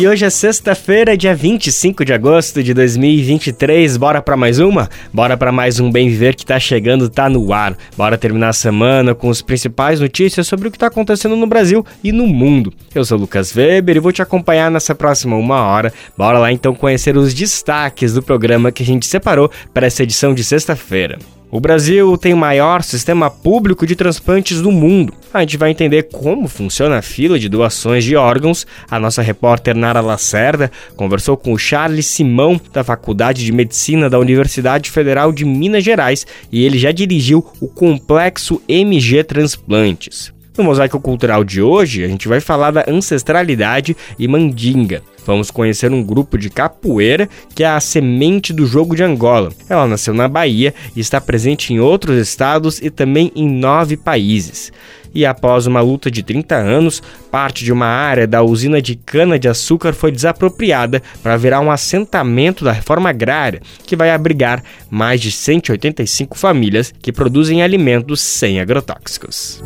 E hoje é sexta-feira, dia 25 de agosto de 2023. Bora para mais uma? Bora para mais um Bem Viver que tá chegando, tá no ar. Bora terminar a semana com as principais notícias sobre o que tá acontecendo no Brasil e no mundo. Eu sou Lucas Weber e vou te acompanhar nessa próxima uma hora. Bora lá então conhecer os destaques do programa que a gente separou para essa edição de sexta-feira. O Brasil tem o maior sistema público de transplantes do mundo. A gente vai entender como funciona a fila de doações de órgãos. A nossa repórter Nara Lacerda conversou com o Charles Simão, da Faculdade de Medicina da Universidade Federal de Minas Gerais, e ele já dirigiu o Complexo MG Transplantes. No Mosaico Cultural de hoje, a gente vai falar da ancestralidade e mandinga. Vamos conhecer um grupo de capoeira que é a semente do jogo de Angola. Ela nasceu na Bahia e está presente em outros estados e também em nove países. E após uma luta de 30 anos, parte de uma área da usina de cana-de-açúcar foi desapropriada para virar um assentamento da reforma agrária, que vai abrigar mais de 185 famílias que produzem alimentos sem agrotóxicos.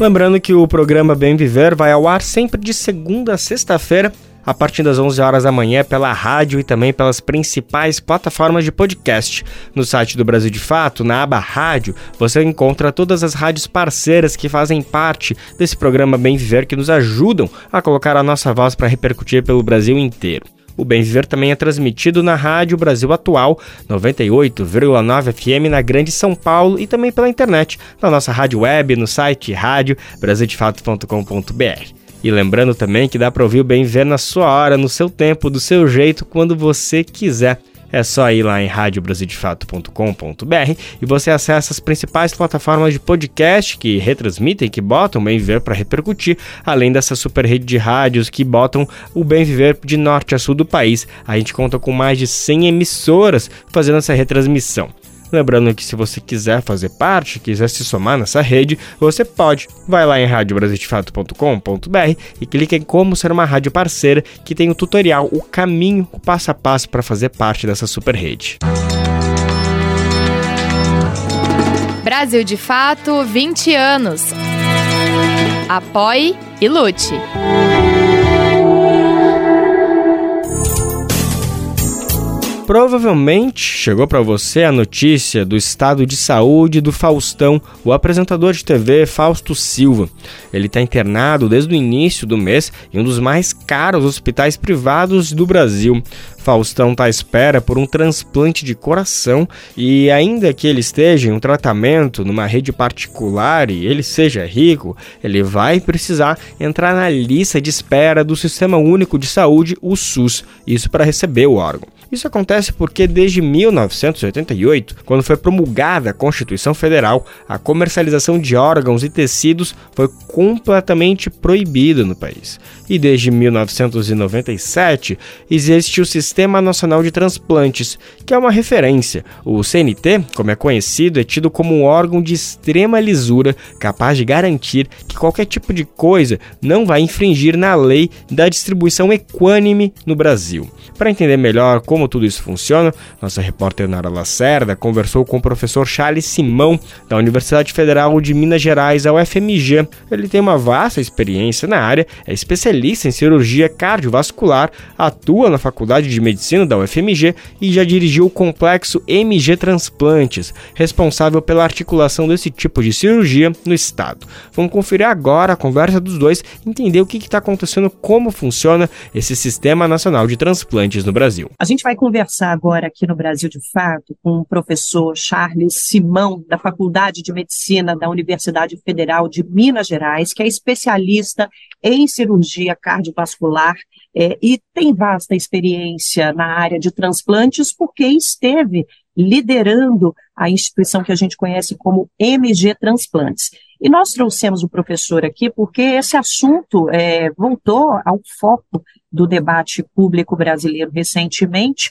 Lembrando que o programa Bem Viver vai ao ar sempre de segunda a sexta-feira, a partir das 11 horas da manhã, pela rádio e também pelas principais plataformas de podcast. No site do Brasil de Fato, na aba Rádio, você encontra todas as rádios parceiras que fazem parte desse programa Bem Viver que nos ajudam a colocar a nossa voz para repercutir pelo Brasil inteiro. O Bem Viver também é transmitido na Rádio Brasil Atual, 98,9 FM na Grande São Paulo e também pela internet, na nossa rádio web, no site rádio brasildefato.com.br. E lembrando também que dá para ouvir o Bem Viver na sua hora, no seu tempo, do seu jeito, quando você quiser. É só ir lá em radiobrasildefato.com.br e você acessa as principais plataformas de podcast que retransmitem, que botam o Bem Viver para repercutir, além dessa super rede de rádios que botam o Bem Viver de norte a sul do país. A gente conta com mais de 100 emissoras fazendo essa retransmissão. Lembrando que se você quiser fazer parte, quiser se somar nessa rede, você pode. Vai lá em radiobrasildefato.com.br e clique em como ser uma rádio parceira, que tem o tutorial, o caminho, o passo a passo para fazer parte dessa super rede. Brasil de Fato 20 anos. Apoie e lute. Provavelmente chegou para você a notícia do estado de saúde do Faustão, o apresentador de TV Fausto Silva. Ele está internado desde o início do mês em um dos mais caros hospitais privados do Brasil. Faustão está à espera por um transplante de coração e, ainda que ele esteja em um tratamento numa rede particular e ele seja rico, ele vai precisar entrar na lista de espera do Sistema Único de Saúde, o SUS, isso para receber o órgão. Isso acontece porque desde 1988, quando foi promulgada a Constituição Federal, a comercialização de órgãos e tecidos foi completamente proibida no país. E desde 1997 existe o Sistema Nacional de Transplantes, que é uma referência. O CNT, como é conhecido, é tido como um órgão de extrema lisura, capaz de garantir que qualquer tipo de coisa não vai infringir na lei da distribuição equânime no Brasil. Para entender melhor como como tudo isso funciona, nossa repórter Nara Lacerda conversou com o professor Charles Simão, da Universidade Federal de Minas Gerais, a UFMG. Ele tem uma vasta experiência na área, é especialista em cirurgia cardiovascular, atua na Faculdade de Medicina da UFMG e já dirigiu o complexo MG Transplantes, responsável pela articulação desse tipo de cirurgia no estado. Vamos conferir agora a conversa dos dois, entender o que está acontecendo, como funciona esse Sistema Nacional de Transplantes no Brasil. A gente vai conversar agora aqui no Brasil de Fato com o professor Charles Simão, da Faculdade de Medicina da Universidade Federal de Minas Gerais, que é especialista em cirurgia cardiovascular é, e tem vasta experiência na área de transplantes, porque esteve liderando a instituição que a gente conhece como MG Transplantes. E nós trouxemos o professor aqui porque esse assunto é, voltou ao foco do debate público brasileiro recentemente,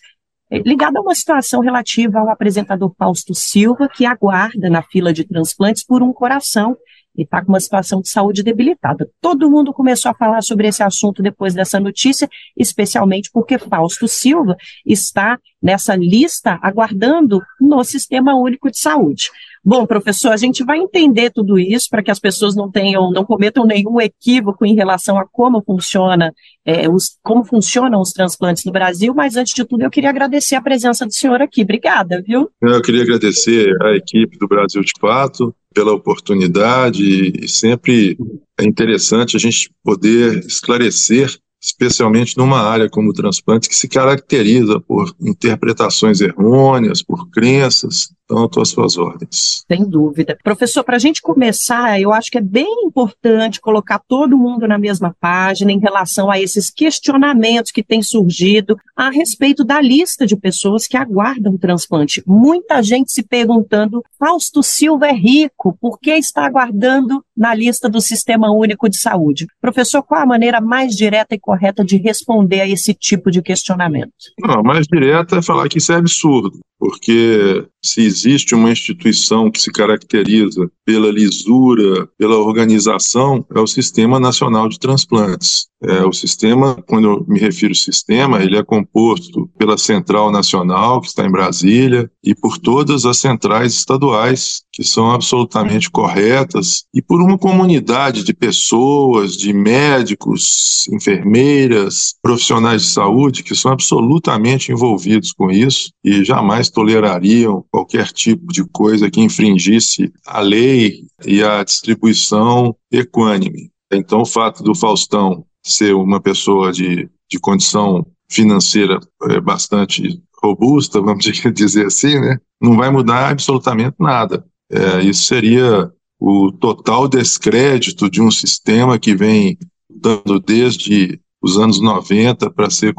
é, ligado a uma situação relativa ao apresentador Fausto Silva, que aguarda na fila de transplantes por um coração e está com uma situação de saúde debilitada. Todo mundo começou a falar sobre esse assunto depois dessa notícia, especialmente porque Fausto Silva está nessa lista aguardando no Sistema Único de Saúde. Bom, professor, a gente vai entender tudo isso para que as pessoas não tenham, não cometam nenhum equívoco em relação a como funciona, é, os, como funcionam os transplantes no Brasil, mas antes de tudo eu queria agradecer a presença do senhor aqui. Obrigada, viu? Eu queria agradecer a equipe do Brasil de Fato pela oportunidade e sempre é interessante a gente poder esclarecer especialmente numa área como o transplante, que se caracteriza por interpretações errôneas, por crenças. Então, estou às suas ordens. Sem dúvida. Professor, para a gente começar, eu acho que é bem importante colocar todo mundo na mesma página em relação a esses questionamentos que têm surgido a respeito da lista de pessoas que aguardam o transplante. Muita gente se perguntando: Fausto Silva é rico, por que está aguardando na lista do Sistema Único de Saúde? Professor, qual a maneira mais direta e correta de responder a esse tipo de questionamento? Não, a mais direta é falar que isso é absurdo, porque se existe uma instituição que se caracteriza pela lisura, pela organização, é o Sistema Nacional de Transplantes. É, o sistema, quando eu me refiro ao sistema, ele é composto pela Central Nacional, que está em Brasília, e por todas as centrais estaduais, que são absolutamente corretas, e por uma comunidade de pessoas, de médicos, enfermeiras, profissionais de saúde, que são absolutamente envolvidos com isso e jamais tolerariam qualquer tipo de coisa que infringisse a lei e a distribuição equânime. Então, o fato do Faustão ser uma pessoa de, de condição financeira é, bastante robusta, vamos dizer assim, né, não vai mudar absolutamente nada. É, isso seria o total descrédito de um sistema que vem dando desde os anos 90 para ser,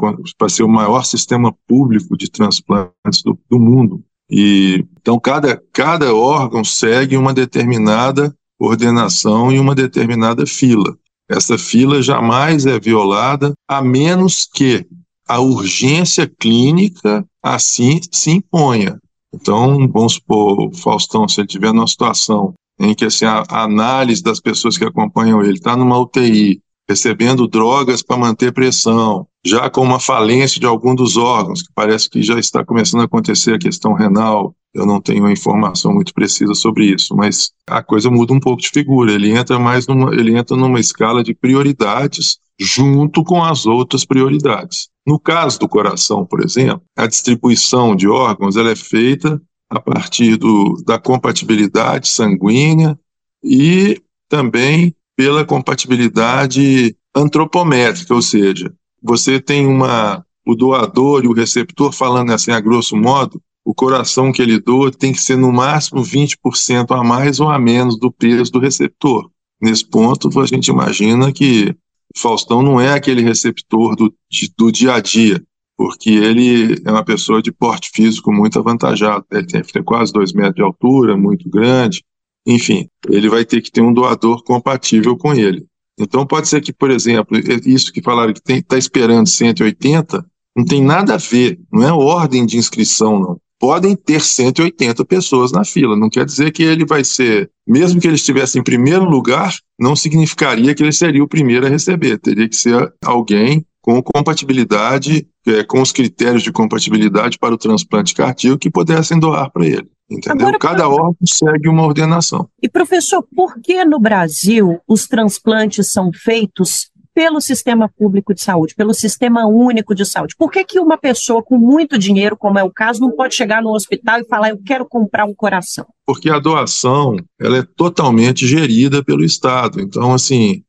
ser o maior sistema público de transplantes do, do mundo. E, então, cada, cada órgão segue uma determinada ordenação e uma determinada fila. Essa fila jamais é violada, a menos que a urgência clínica assim se imponha. Então, vamos supor, Faustão, se ele estiver numa situação em que assim, a análise das pessoas que acompanham ele está numa UTI, recebendo drogas para manter pressão, já com uma falência de algum dos órgãos, que parece que já está começando a acontecer a questão renal. Eu não tenho uma informação muito precisa sobre isso, mas a coisa muda um pouco de figura. Ele entra mais numa, ele entra numa escala de prioridades junto com as outras prioridades. No caso do coração, por exemplo, a distribuição de órgãos ela é feita a partir do, da compatibilidade sanguínea e também pela compatibilidade antropométrica, ou seja, você tem uma o doador e o receptor falando assim a grosso modo, o coração que ele doa tem que ser no máximo 20% a mais ou a menos do peso do receptor. Nesse ponto, a gente imagina que Faustão não é aquele receptor do, de, do dia a dia, porque ele é uma pessoa de porte físico muito avantajado. Ele tem, tem quase dois metros de altura, muito grande, enfim, ele vai ter que ter um doador compatível com ele. Então pode ser que, por exemplo, isso que falaram que está esperando 180, não tem nada a ver, não é ordem de inscrição, não. Podem ter 180 pessoas na fila, não quer dizer que ele vai ser, mesmo que ele estivesse em primeiro lugar, não significaria que ele seria o primeiro a receber, teria que ser alguém com compatibilidade, é, com os critérios de compatibilidade para o transplante cardíaco que pudessem doar para ele. Entendeu? Agora, Cada órgão segue uma ordenação. E professor, por que no Brasil os transplantes são feitos pelo sistema público de saúde, pelo sistema único de saúde? Por que, que uma pessoa com muito dinheiro, como é o caso, não pode chegar no hospital e falar, eu quero comprar um coração? Porque a doação, ela é totalmente gerida pelo Estado. Então, assim,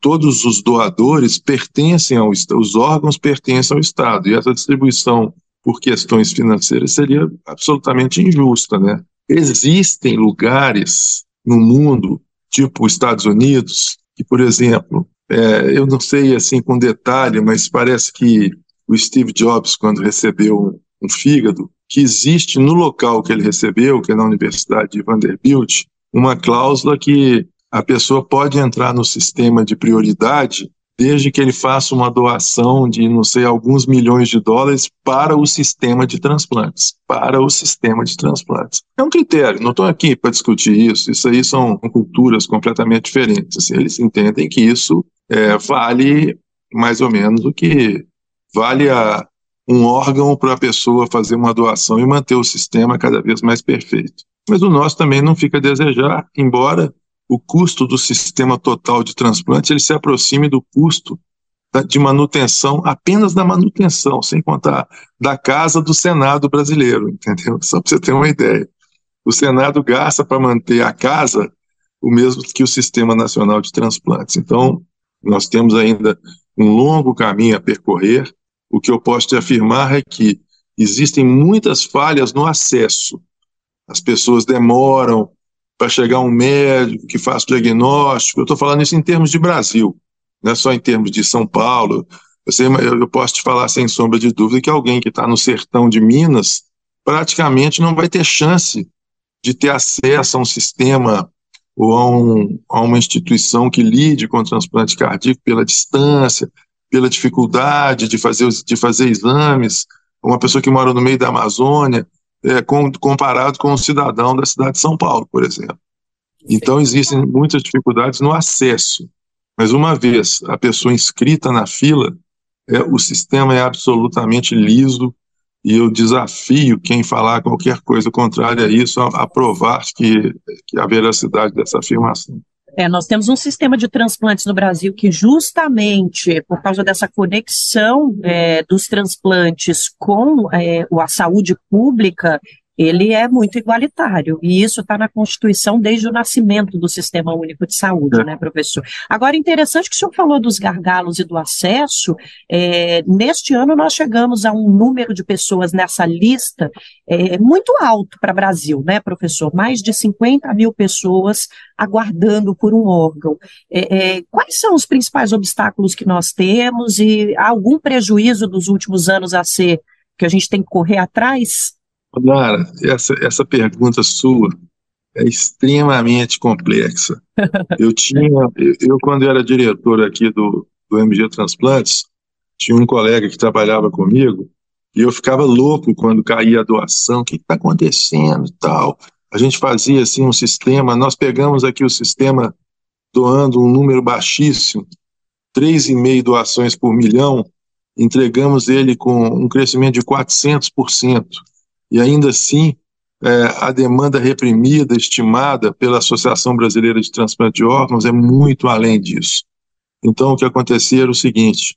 todos os doadores pertencem ao os órgãos pertencem ao Estado e essa distribuição por questões financeiras seria absolutamente injusta, né? Existem lugares no mundo, tipo os Estados Unidos, que, por exemplo, é, eu não sei assim com detalhe, mas parece que o Steve Jobs, quando recebeu um fígado, que existe no local que ele recebeu, que é na Universidade de Vanderbilt, uma cláusula que a pessoa pode entrar no sistema de prioridade desde que ele faça uma doação de, não sei, alguns milhões de dólares para o sistema de transplantes. Para o sistema de transplantes. É um critério, não estou aqui para discutir isso, isso aí são culturas completamente diferentes. Assim, eles entendem que isso é, vale mais ou menos o que vale a, um órgão para a pessoa fazer uma doação e manter o sistema cada vez mais perfeito. Mas o nosso também não fica a desejar, embora o custo do sistema total de transplantes ele se aproxime do custo de manutenção, apenas da manutenção, sem contar da casa do Senado brasileiro, entendeu? Só para você ter uma ideia. O Senado gasta para manter a casa o mesmo que o Sistema Nacional de Transplantes. Então, nós temos ainda um longo caminho a percorrer. O que eu posso te afirmar é que existem muitas falhas no acesso. As pessoas demoram para chegar um médico que faça diagnóstico. Eu estou falando isso em termos de Brasil, não é só em termos de São Paulo. Sei, eu posso te falar sem sombra de dúvida que alguém que está no sertão de Minas praticamente não vai ter chance de ter acesso a um sistema ou a, um, a uma instituição que lide com o transplante cardíaco pela distância, pela dificuldade de fazer, de fazer exames. Uma pessoa que mora no meio da Amazônia, é, com, comparado com um cidadão da cidade de São Paulo, por exemplo. Então, existem muitas dificuldades no acesso. Mas, uma vez a pessoa inscrita na fila, é, o sistema é absolutamente liso e eu desafio quem falar qualquer coisa contrária a isso a, a provar que, que a veracidade dessa afirmação. É, nós temos um sistema de transplantes no Brasil que, justamente por causa dessa conexão é, dos transplantes com é, a saúde pública, ele é muito igualitário, e isso está na Constituição desde o nascimento do Sistema Único de Saúde, né, professor? Agora, interessante que o senhor falou dos gargalos e do acesso, é, neste ano nós chegamos a um número de pessoas nessa lista é, muito alto para o Brasil, né, professor? Mais de 50 mil pessoas aguardando por um órgão. É, é, quais são os principais obstáculos que nós temos e algum prejuízo dos últimos anos a ser que a gente tem que correr atrás? Lara, essa, essa pergunta sua é extremamente complexa. Eu tinha, eu, eu quando era diretor aqui do, do MG Transplantes, tinha um colega que trabalhava comigo e eu ficava louco quando caía a doação, o que está acontecendo e tal. A gente fazia assim um sistema, nós pegamos aqui o sistema doando um número baixíssimo, 3,5 doações por milhão, entregamos ele com um crescimento de 400% e ainda assim é, a demanda reprimida, estimada pela Associação Brasileira de Transplante de Órgãos, é muito além disso. Então, o que acontecia era o seguinte: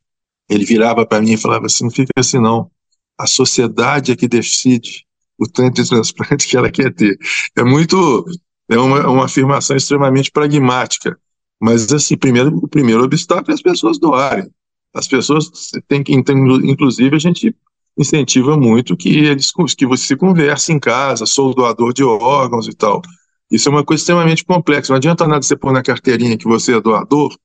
ele virava para mim e falava assim: não fica assim, não. A sociedade é que decide o tanto de transplante que ela quer ter. É muito. É uma, uma afirmação extremamente pragmática. Mas, assim, primeiro, o primeiro obstáculo é as pessoas doarem. As pessoas têm que, inclusive, a gente incentiva muito que eles que você se converse em casa, sou doador de órgãos e tal. Isso é uma coisa extremamente complexa. Não adianta nada você pôr na carteirinha que você é doador,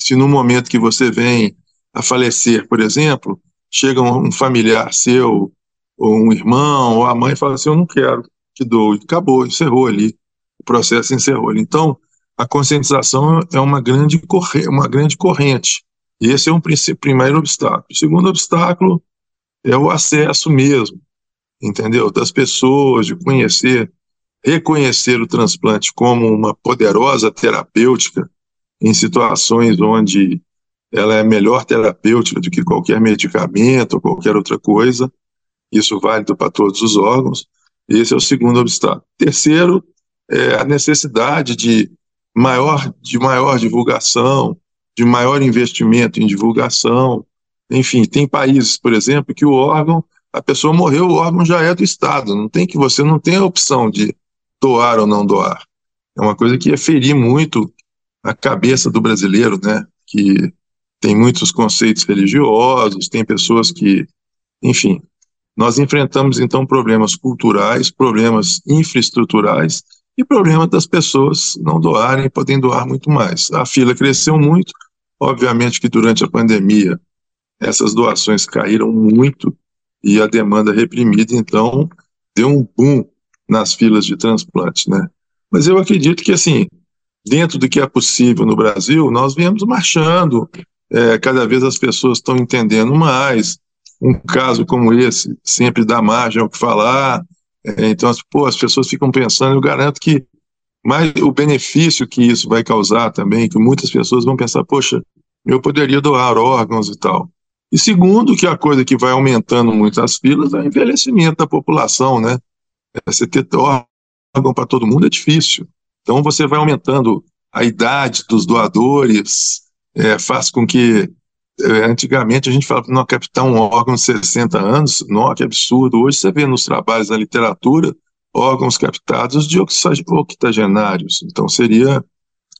se no momento que você vem a falecer, por exemplo, chega um familiar seu, ou um irmão, ou a mãe e fala assim, eu não quero que doe. Acabou, encerrou ali. O processo encerrou ali. Então, a conscientização é uma grande, corre uma grande corrente. E esse é um primeiro obstáculo. O segundo obstáculo é o acesso mesmo, entendeu? Das pessoas, de conhecer, reconhecer o transplante como uma poderosa terapêutica em situações onde ela é melhor terapêutica do que qualquer medicamento ou qualquer outra coisa. Isso válido para todos os órgãos. Esse é o segundo obstáculo. Terceiro, é a necessidade de maior, de maior divulgação, de maior investimento em divulgação, enfim, tem países, por exemplo, que o órgão, a pessoa morreu, o órgão já é do Estado. Não tem que você não tem a opção de doar ou não doar. É uma coisa que ia ferir muito a cabeça do brasileiro, né? Que tem muitos conceitos religiosos, tem pessoas que, enfim, nós enfrentamos então problemas culturais, problemas infraestruturais e problemas das pessoas não doarem, podem doar muito mais. A fila cresceu muito, obviamente que durante a pandemia essas doações caíram muito e a demanda reprimida, então, deu um boom nas filas de transplante, né? Mas eu acredito que, assim, dentro do que é possível no Brasil, nós viemos marchando, é, cada vez as pessoas estão entendendo mais. Um caso como esse sempre dá margem ao que falar. É, então, pô, as pessoas ficam pensando, eu garanto que mais o benefício que isso vai causar também, que muitas pessoas vão pensar, poxa, eu poderia doar órgãos e tal. E segundo, que a coisa que vai aumentando muito as filas é o envelhecimento da população, né? É, você ter órgão para todo mundo é difícil. Então você vai aumentando a idade dos doadores, é, faz com que é, antigamente a gente falava não captar um órgão de 60 anos, não, que absurdo. Hoje você vê nos trabalhos da literatura órgãos captados de octogenários. Então seria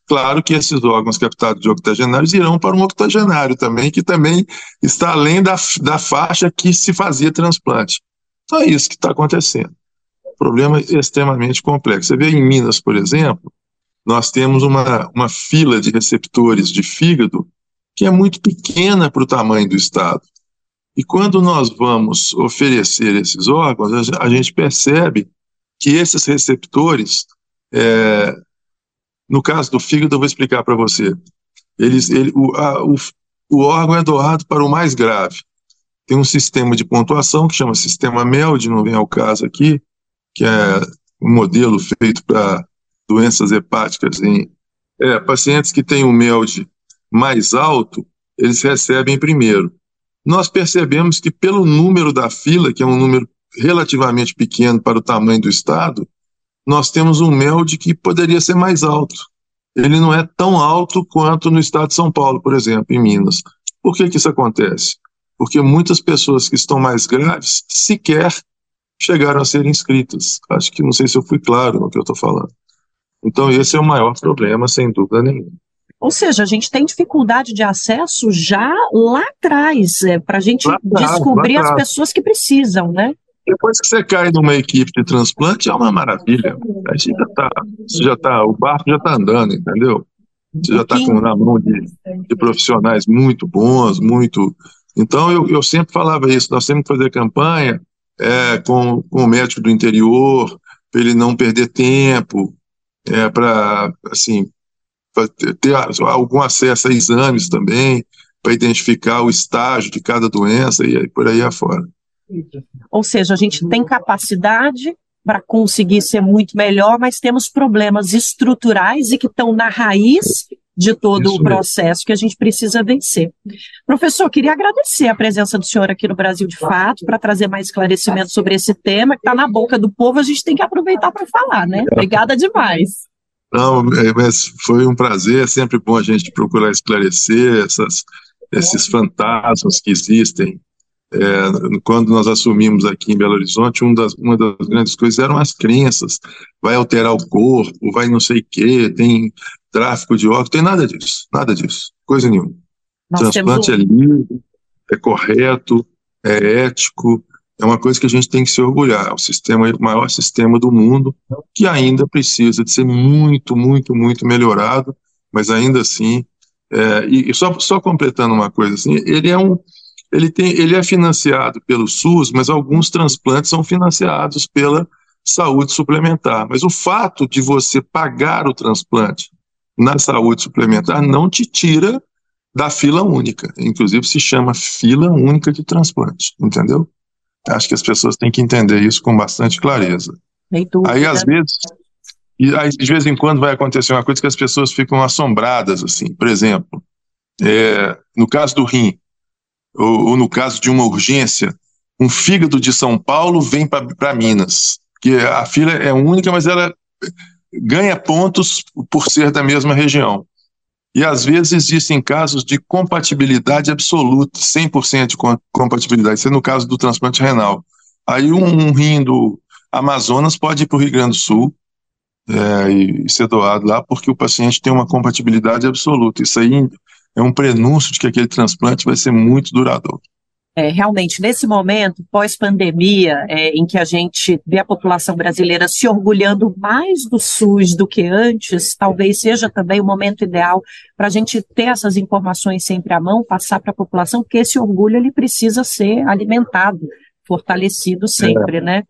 claro que esses órgãos captados de octogenários irão para um octogenário também, que também está além da, da faixa que se fazia transplante. Então é isso que está acontecendo. Problema extremamente complexo. Você vê em Minas, por exemplo, nós temos uma, uma fila de receptores de fígado que é muito pequena para o tamanho do Estado. E quando nós vamos oferecer esses órgãos, a gente percebe que esses receptores, é, no caso do fígado, eu vou explicar para você. Eles, ele, o, a, o, o órgão é doado para o mais grave. Tem um sistema de pontuação que chama sistema MELD, não vem ao caso aqui, que é um modelo feito para doenças hepáticas em é, pacientes que têm um MELD mais alto, eles recebem primeiro. Nós percebemos que pelo número da fila, que é um número relativamente pequeno para o tamanho do estado, nós temos um MELD que poderia ser mais alto. Ele não é tão alto quanto no estado de São Paulo, por exemplo, em Minas. Por que, que isso acontece? Porque muitas pessoas que estão mais graves sequer chegaram a ser inscritas. Acho que não sei se eu fui claro no que eu estou falando. Então, esse é o maior problema, sem dúvida nenhuma. Ou seja, a gente tem dificuldade de acesso já lá atrás, é, para a gente descobrir as pessoas que precisam, né? Depois que você cai numa equipe de transplante, é uma maravilha. A gente já tá, já tá, o barco já está andando, entendeu? Você já está na mão de, de, profissionais muito bons, muito. Então, eu, eu sempre falava isso: nós temos que fazer campanha é, com, com o médico do interior, para ele não perder tempo, é, para assim, ter, ter algum acesso a exames também, para identificar o estágio de cada doença e aí, por aí afora. Ou seja, a gente tem capacidade para conseguir ser muito melhor, mas temos problemas estruturais e que estão na raiz de todo Isso o processo mesmo. que a gente precisa vencer. Professor, queria agradecer a presença do senhor aqui no Brasil de Fato para trazer mais esclarecimento sobre esse tema que está na boca do povo, a gente tem que aproveitar para falar, né? Obrigada demais. Não, é, mas foi um prazer, é sempre bom a gente procurar esclarecer essas, esses fantasmas que existem é, quando nós assumimos aqui em Belo Horizonte, um das, uma das grandes coisas eram as crenças. Vai alterar o corpo, vai não sei o quê, tem tráfico de órgãos, tem nada disso, nada disso, coisa nenhuma. Nós Transplante um... é livre, é correto, é ético, é uma coisa que a gente tem que se orgulhar. É o sistema, o maior sistema do mundo, que ainda precisa de ser muito, muito, muito melhorado, mas ainda assim, é, e, e só, só completando uma coisa assim, ele é um ele, tem, ele é financiado pelo SUS, mas alguns transplantes são financiados pela saúde suplementar. Mas o fato de você pagar o transplante na saúde suplementar não te tira da fila única. Inclusive se chama fila única de transplante, entendeu? Acho que as pessoas têm que entender isso com bastante clareza. Aí às vezes, e aí, de vez em quando vai acontecer uma coisa que as pessoas ficam assombradas, assim. Por exemplo, é, no caso do rim, ou, ou no caso de uma urgência, um fígado de São Paulo vem para Minas, que a fila é única, mas ela ganha pontos por ser da mesma região. E às vezes existem casos de compatibilidade absoluta, 100% de compatibilidade. Isso é no caso do transplante renal. Aí um, um rim do Amazonas pode ir para o Rio Grande do Sul é, e ser doado lá, porque o paciente tem uma compatibilidade absoluta. Isso aí é um prenúncio de que aquele transplante vai ser muito duradouro. É, realmente, nesse momento, pós-pandemia, é, em que a gente vê a população brasileira se orgulhando mais do SUS do que antes, talvez seja também o momento ideal para a gente ter essas informações sempre à mão, passar para a população, porque esse orgulho ele precisa ser alimentado, fortalecido sempre, é. né?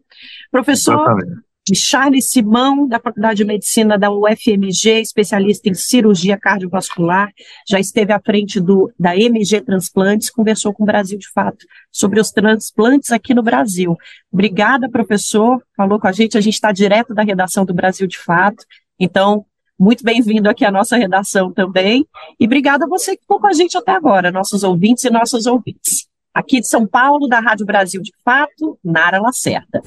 Professor, Exatamente. De Charles Simão, da Faculdade de Medicina da UFMG, especialista em cirurgia cardiovascular, já esteve à frente do, da MG Transplantes, conversou com o Brasil de Fato sobre os transplantes aqui no Brasil. Obrigada, professor, falou com a gente, a gente está direto da redação do Brasil de Fato, então, muito bem-vindo aqui à nossa redação também, e obrigada a você que ficou com a gente até agora, nossos ouvintes e nossas ouvintes. Aqui de São Paulo, da Rádio Brasil de Fato, Nara Lacerda.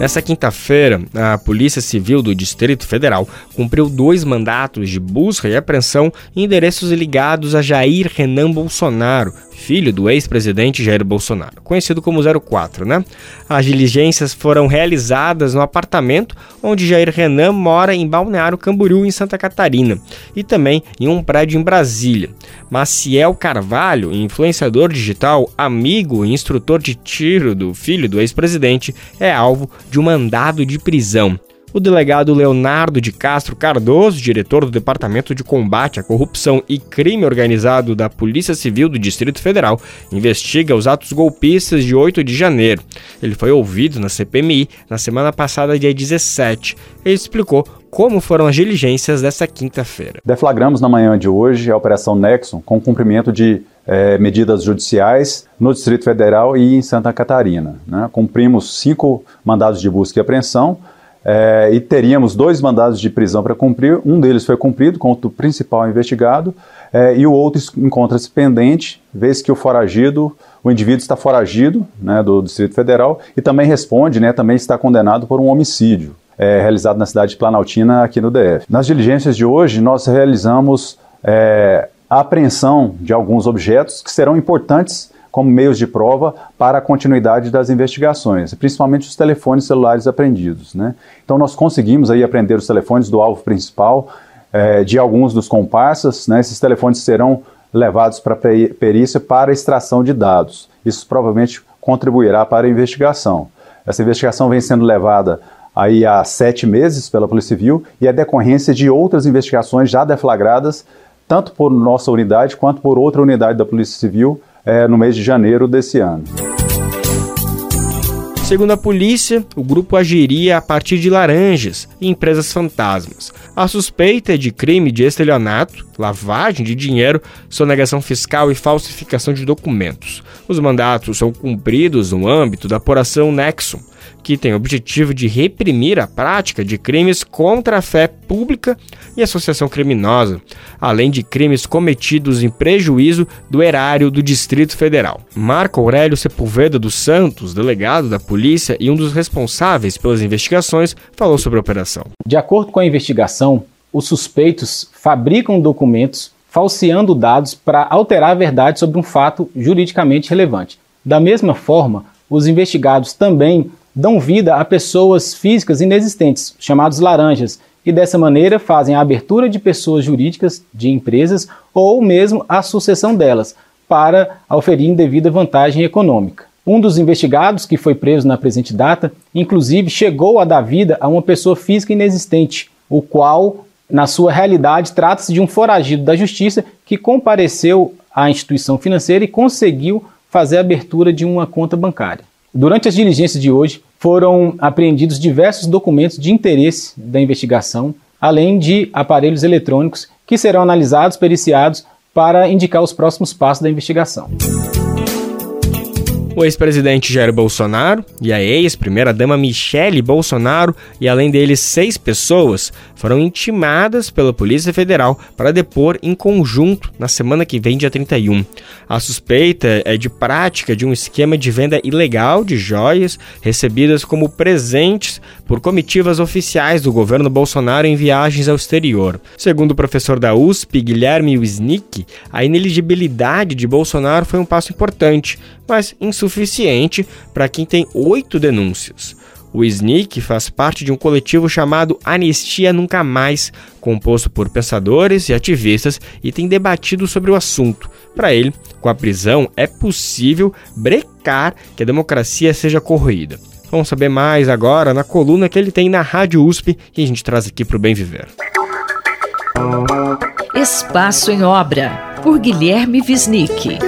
Nessa quinta-feira, a Polícia Civil do Distrito Federal cumpriu dois mandatos de busca e apreensão em endereços ligados a Jair Renan Bolsonaro, filho do ex-presidente Jair Bolsonaro, conhecido como 04, né? As diligências foram realizadas no apartamento onde Jair Renan mora em Balneário Camboriú, em Santa Catarina, e também em um prédio em Brasília. Maciel Carvalho, influenciador digital, amigo e instrutor de tiro do filho do ex-presidente, é alvo de um mandado de prisão. O delegado Leonardo de Castro Cardoso, diretor do Departamento de Combate à Corrupção e Crime Organizado da Polícia Civil do Distrito Federal, investiga os atos golpistas de 8 de janeiro. Ele foi ouvido na CPMI na semana passada, dia 17. Ele explicou como foram as diligências dessa quinta-feira. Deflagramos na manhã de hoje a Operação Nexon com cumprimento de é, medidas judiciais no Distrito Federal e em Santa Catarina. Né? Cumprimos cinco mandados de busca e apreensão é, e teríamos dois mandados de prisão para cumprir. Um deles foi cumprido contra o principal investigado é, e o outro encontra-se pendente, vez que o foragido, o indivíduo está foragido né, do Distrito Federal e também responde, né, também está condenado por um homicídio é, realizado na cidade de Planaltina, aqui no DF. Nas diligências de hoje, nós realizamos é, a apreensão de alguns objetos que serão importantes como meios de prova para a continuidade das investigações, principalmente os telefones celulares apreendidos. Né? Então nós conseguimos aí apreender os telefones do alvo principal, é, de alguns dos comparsas, né? esses telefones serão levados para perícia para extração de dados. Isso provavelmente contribuirá para a investigação. Essa investigação vem sendo levada aí há sete meses pela Polícia Civil e é decorrência de outras investigações já deflagradas, tanto por nossa unidade quanto por outra unidade da Polícia Civil, é, no mês de janeiro desse ano. Segundo a polícia, o grupo agiria a partir de laranjas e empresas fantasmas. A suspeita é de crime de estelionato, lavagem de dinheiro, sonegação fiscal e falsificação de documentos. Os mandatos são cumpridos no âmbito da apuração Nexon, que tem o objetivo de reprimir a prática de crimes contra a fé pública e associação criminosa, além de crimes cometidos em prejuízo do erário do Distrito Federal. Marco Aurélio Sepulveda dos Santos, delegado da polícia e um dos responsáveis pelas investigações, falou sobre a operação. De acordo com a investigação, os suspeitos fabricam documentos falseando dados para alterar a verdade sobre um fato juridicamente relevante. Da mesma forma, os investigados também dão vida a pessoas físicas inexistentes, chamados laranjas, e dessa maneira fazem a abertura de pessoas jurídicas de empresas ou mesmo a sucessão delas, para oferir indevida vantagem econômica. Um dos investigados, que foi preso na presente data, inclusive chegou a dar vida a uma pessoa física inexistente, o qual, na sua realidade, trata-se de um foragido da justiça que compareceu à instituição financeira e conseguiu fazer a abertura de uma conta bancária. Durante as diligências de hoje, foram apreendidos diversos documentos de interesse da investigação, além de aparelhos eletrônicos que serão analisados, periciados para indicar os próximos passos da investigação. O ex-presidente Jair Bolsonaro e a ex-primeira-dama Michele Bolsonaro, e além deles seis pessoas, foram intimadas pela Polícia Federal para depor em conjunto na semana que vem, dia 31. A suspeita é de prática de um esquema de venda ilegal de joias recebidas como presentes por comitivas oficiais do governo Bolsonaro em viagens ao exterior. Segundo o professor da USP, Guilherme Wisnik, a ineligibilidade de Bolsonaro foi um passo importante, mas insuficiente para quem tem oito denúncias. O SNIC faz parte de um coletivo chamado Anistia Nunca Mais, composto por pensadores e ativistas, e tem debatido sobre o assunto. Para ele, com a prisão é possível brecar que a democracia seja corroída. Vamos saber mais agora na coluna que ele tem na Rádio USP que a gente traz aqui para o Bem Viver. Espaço em Obra, por Guilherme Wisnik.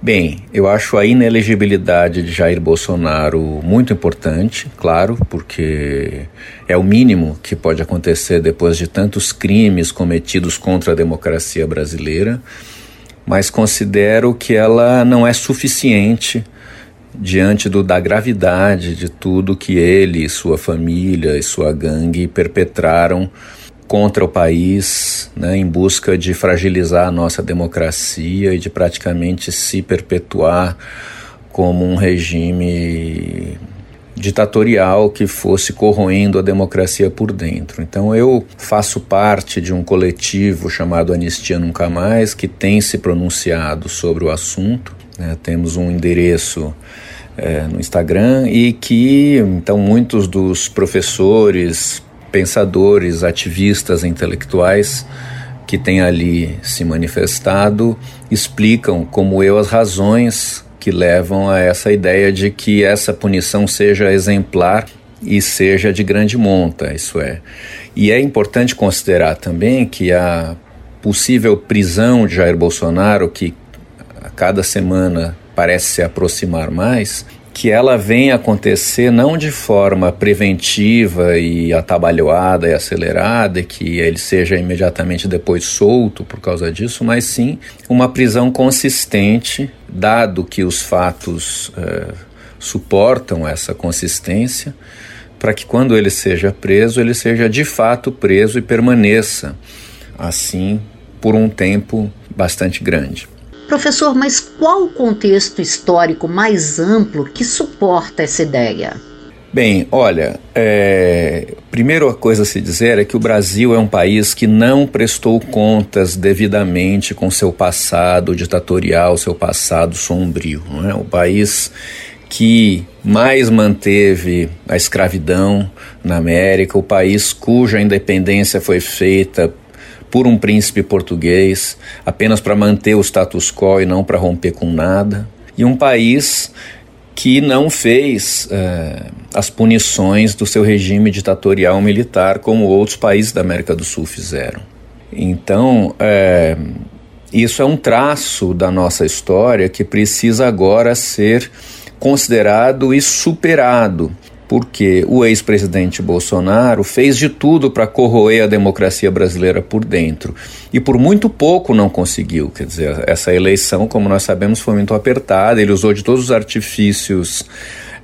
Bem, eu acho a inelegibilidade de Jair Bolsonaro muito importante, claro, porque é o mínimo que pode acontecer depois de tantos crimes cometidos contra a democracia brasileira, mas considero que ela não é suficiente diante do, da gravidade de tudo que ele, sua família e sua gangue perpetraram contra o país, né, em busca de fragilizar a nossa democracia e de praticamente se perpetuar como um regime ditatorial que fosse corroendo a democracia por dentro. Então eu faço parte de um coletivo chamado Anistia Nunca Mais que tem se pronunciado sobre o assunto. Né? Temos um endereço é, no Instagram e que então muitos dos professores, pensadores, ativistas intelectuais que têm ali se manifestado explicam como eu as razões que levam a essa ideia de que essa punição seja exemplar e seja de grande monta, isso é. E é importante considerar também que a possível prisão de Jair Bolsonaro, que a cada semana parece se aproximar mais, que ela venha acontecer não de forma preventiva e atabalhoada e acelerada, e que ele seja imediatamente depois solto por causa disso, mas sim uma prisão consistente, dado que os fatos é, suportam essa consistência, para que quando ele seja preso, ele seja de fato preso e permaneça assim por um tempo bastante grande. Professor, mas qual o contexto histórico mais amplo que suporta essa ideia? Bem, olha, é, primeira coisa a se dizer é que o Brasil é um país que não prestou contas devidamente com seu passado ditatorial, seu passado sombrio. Não é? O país que mais manteve a escravidão na América, o país cuja independência foi feita por um príncipe português, apenas para manter o status quo e não para romper com nada, e um país que não fez uh, as punições do seu regime ditatorial militar como outros países da América do Sul fizeram. Então, é, isso é um traço da nossa história que precisa agora ser considerado e superado porque o ex-presidente Bolsonaro fez de tudo para corroer a democracia brasileira por dentro e por muito pouco não conseguiu. Quer dizer, essa eleição, como nós sabemos, foi muito apertada. Ele usou de todos os artifícios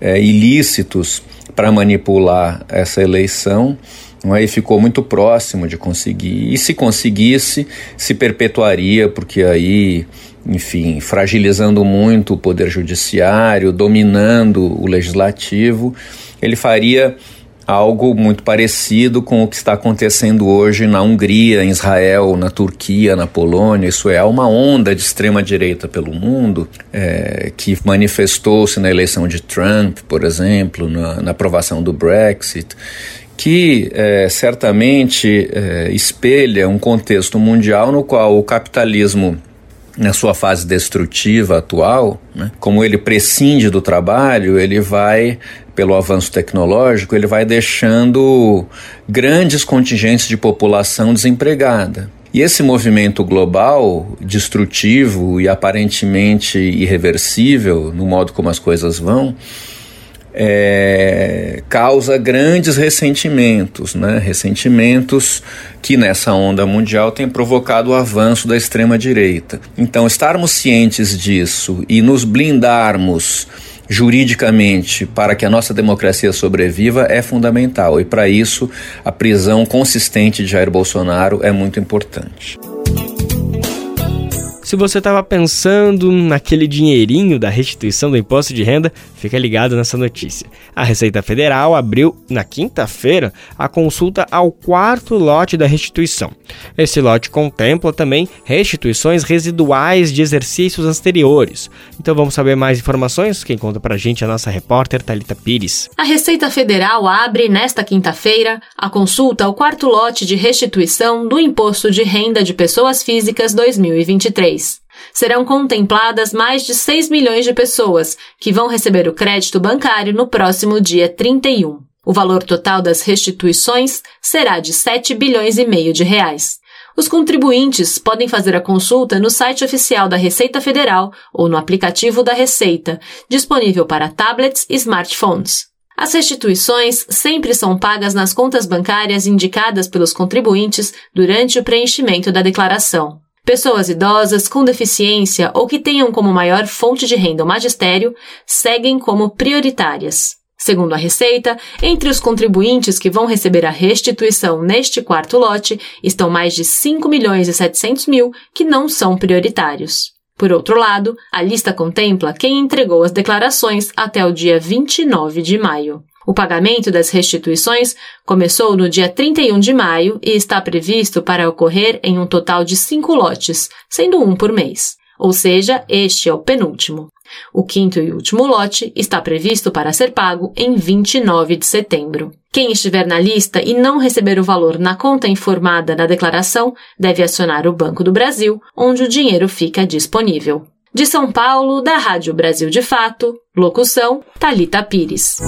é, ilícitos para manipular essa eleição. Não é? E ficou muito próximo de conseguir. E se conseguisse, se perpetuaria, porque aí enfim, fragilizando muito o poder judiciário, dominando o legislativo, ele faria algo muito parecido com o que está acontecendo hoje na Hungria, em Israel, na Turquia, na Polônia. Isso é, uma onda de extrema-direita pelo mundo é, que manifestou-se na eleição de Trump, por exemplo, na, na aprovação do Brexit, que é, certamente é, espelha um contexto mundial no qual o capitalismo na sua fase destrutiva atual, né, como ele prescinde do trabalho, ele vai, pelo avanço tecnológico, ele vai deixando grandes contingentes de população desempregada. E esse movimento global, destrutivo e aparentemente irreversível no modo como as coisas vão, é, causa grandes ressentimentos, né? ressentimentos que nessa onda mundial tem provocado o avanço da extrema-direita. Então, estarmos cientes disso e nos blindarmos juridicamente para que a nossa democracia sobreviva é fundamental e para isso a prisão consistente de Jair Bolsonaro é muito importante. Se você estava pensando naquele dinheirinho da restituição do imposto de renda, fica ligado nessa notícia. A Receita Federal abriu na quinta-feira a consulta ao quarto lote da restituição. Esse lote contempla também restituições residuais de exercícios anteriores. Então vamos saber mais informações? Quem conta pra gente é a nossa repórter Talita Pires. A Receita Federal abre nesta quinta-feira a consulta ao quarto lote de restituição do imposto de renda de pessoas físicas 2023 serão contempladas mais de 6 milhões de pessoas que vão receber o crédito bancário no próximo dia 31. O valor total das restituições será de 7 bilhões e meio de reais. Os contribuintes podem fazer a consulta no site oficial da Receita Federal ou no aplicativo da Receita, disponível para tablets e smartphones. As restituições sempre são pagas nas contas bancárias indicadas pelos contribuintes durante o preenchimento da declaração. Pessoas idosas com deficiência ou que tenham como maior fonte de renda o magistério seguem como prioritárias. Segundo a Receita, entre os contribuintes que vão receber a restituição neste quarto lote estão mais de 5 milhões e 700 mil que não são prioritários. Por outro lado, a lista contempla quem entregou as declarações até o dia 29 de maio. O pagamento das restituições começou no dia 31 de maio e está previsto para ocorrer em um total de cinco lotes, sendo um por mês. Ou seja, este é o penúltimo. O quinto e último lote está previsto para ser pago em 29 de setembro. Quem estiver na lista e não receber o valor na conta informada na declaração deve acionar o Banco do Brasil, onde o dinheiro fica disponível. De São Paulo, da Rádio Brasil de Fato, locução Talita Pires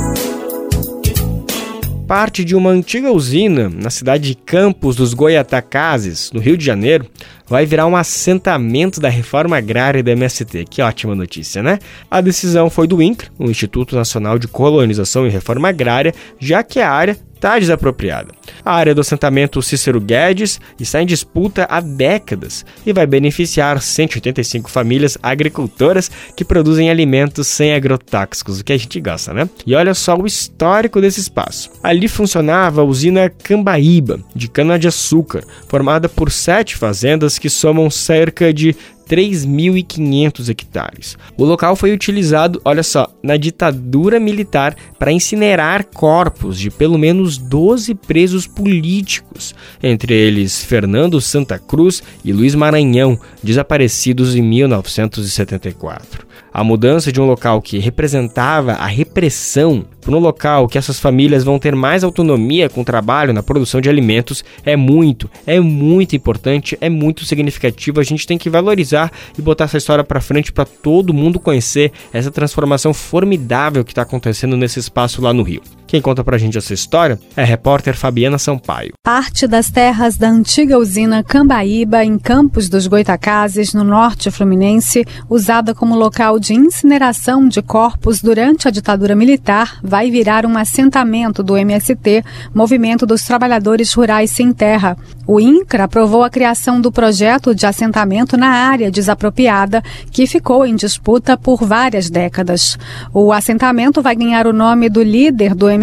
parte de uma antiga usina na cidade de Campos dos Goiatacazes, no Rio de Janeiro, vai virar um assentamento da reforma agrária da MST. Que ótima notícia, né? A decisão foi do INCRA, o Instituto Nacional de Colonização e Reforma Agrária, já que a área está desapropriada. A área do assentamento Cícero Guedes está em disputa há décadas e vai beneficiar 185 famílias agricultoras que produzem alimentos sem agrotóxicos, o que a gente gosta, né? E olha só o histórico desse espaço. Ali funcionava a usina Cambaíba, de cana-de-açúcar, formada por sete fazendas que somam cerca de 3.500 hectares. O local foi utilizado, olha só, na ditadura militar para incinerar corpos de pelo menos 12 presos políticos, entre eles Fernando Santa Cruz e Luiz Maranhão, desaparecidos em 1974. A mudança de um local que representava a repressão para um local que essas famílias vão ter mais autonomia com o trabalho na produção de alimentos é muito, é muito importante, é muito significativo. A gente tem que valorizar e botar essa história para frente para todo mundo conhecer essa transformação formidável que está acontecendo nesse espaço lá no Rio. Quem conta pra gente essa história é a repórter Fabiana Sampaio. Parte das terras da antiga usina Cambaíba, em Campos dos Goitacazes, no norte fluminense, usada como local de incineração de corpos durante a ditadura militar, vai virar um assentamento do MST, Movimento dos Trabalhadores Rurais Sem Terra. O INCRA aprovou a criação do projeto de assentamento na área desapropriada, que ficou em disputa por várias décadas. O assentamento vai ganhar o nome do líder do MST,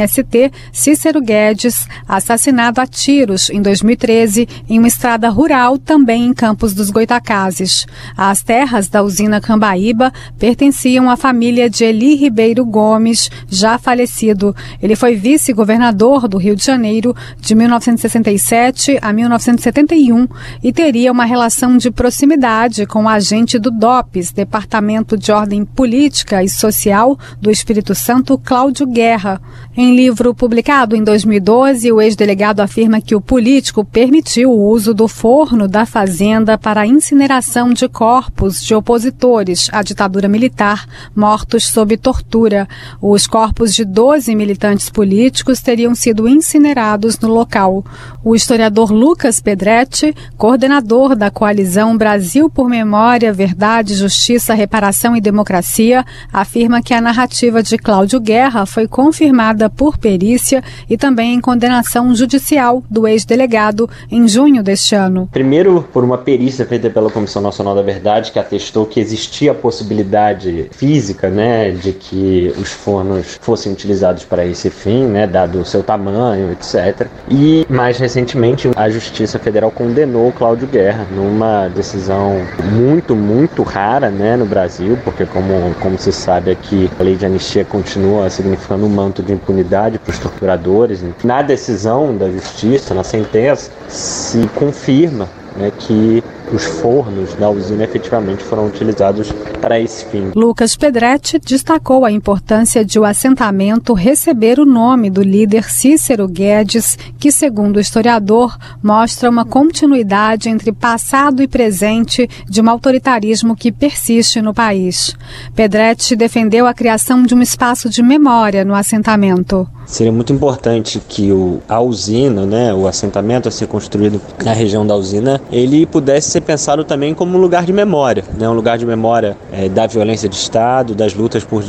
Cícero Guedes, assassinado a tiros em 2013 em uma estrada rural também em Campos dos Goitacazes. As terras da usina Cambaíba pertenciam à família de Eli Ribeiro Gomes, já falecido. Ele foi vice-governador do Rio de Janeiro de 1967 a 1971 e teria uma relação de proximidade com o agente do DOPS, Departamento de Ordem Política e Social do Espírito Santo, Cláudio Guerra. Em livro publicado em 2012, o ex-delegado afirma que o político permitiu o uso do forno da fazenda para a incineração de corpos de opositores à ditadura militar mortos sob tortura. Os corpos de 12 militantes políticos teriam sido incinerados no local. O historiador Lucas Pedretti, coordenador da coalizão Brasil por Memória, Verdade, Justiça, Reparação e Democracia, afirma que a narrativa de Cláudio Guerra foi confirmada por perícia e também em condenação judicial do ex-delegado em junho deste ano. Primeiro, por uma perícia feita pela Comissão Nacional da Verdade, que atestou que existia a possibilidade física né, de que os fornos fossem utilizados para esse fim, né, dado o seu tamanho, etc. E, mais recentemente, a Justiça Federal condenou Cláudio Guerra numa decisão muito, muito rara né, no Brasil, porque, como, como se sabe aqui, a lei de anistia continua significando um manto de impunidade impunidade para os torturadores. Na decisão da justiça, na sentença, se confirma né, que os fornos da usina efetivamente foram utilizados para esse fim. Lucas Pedretti destacou a importância de o assentamento receber o nome do líder Cícero Guedes, que, segundo o historiador, mostra uma continuidade entre passado e presente de um autoritarismo que persiste no país. Pedretti defendeu a criação de um espaço de memória no assentamento. Seria muito importante que o, a usina, né, o assentamento a ser construído na região da usina, ele pudesse ser pensado também como um lugar de memória, né, um lugar de memória é, da violência de Estado, das lutas por,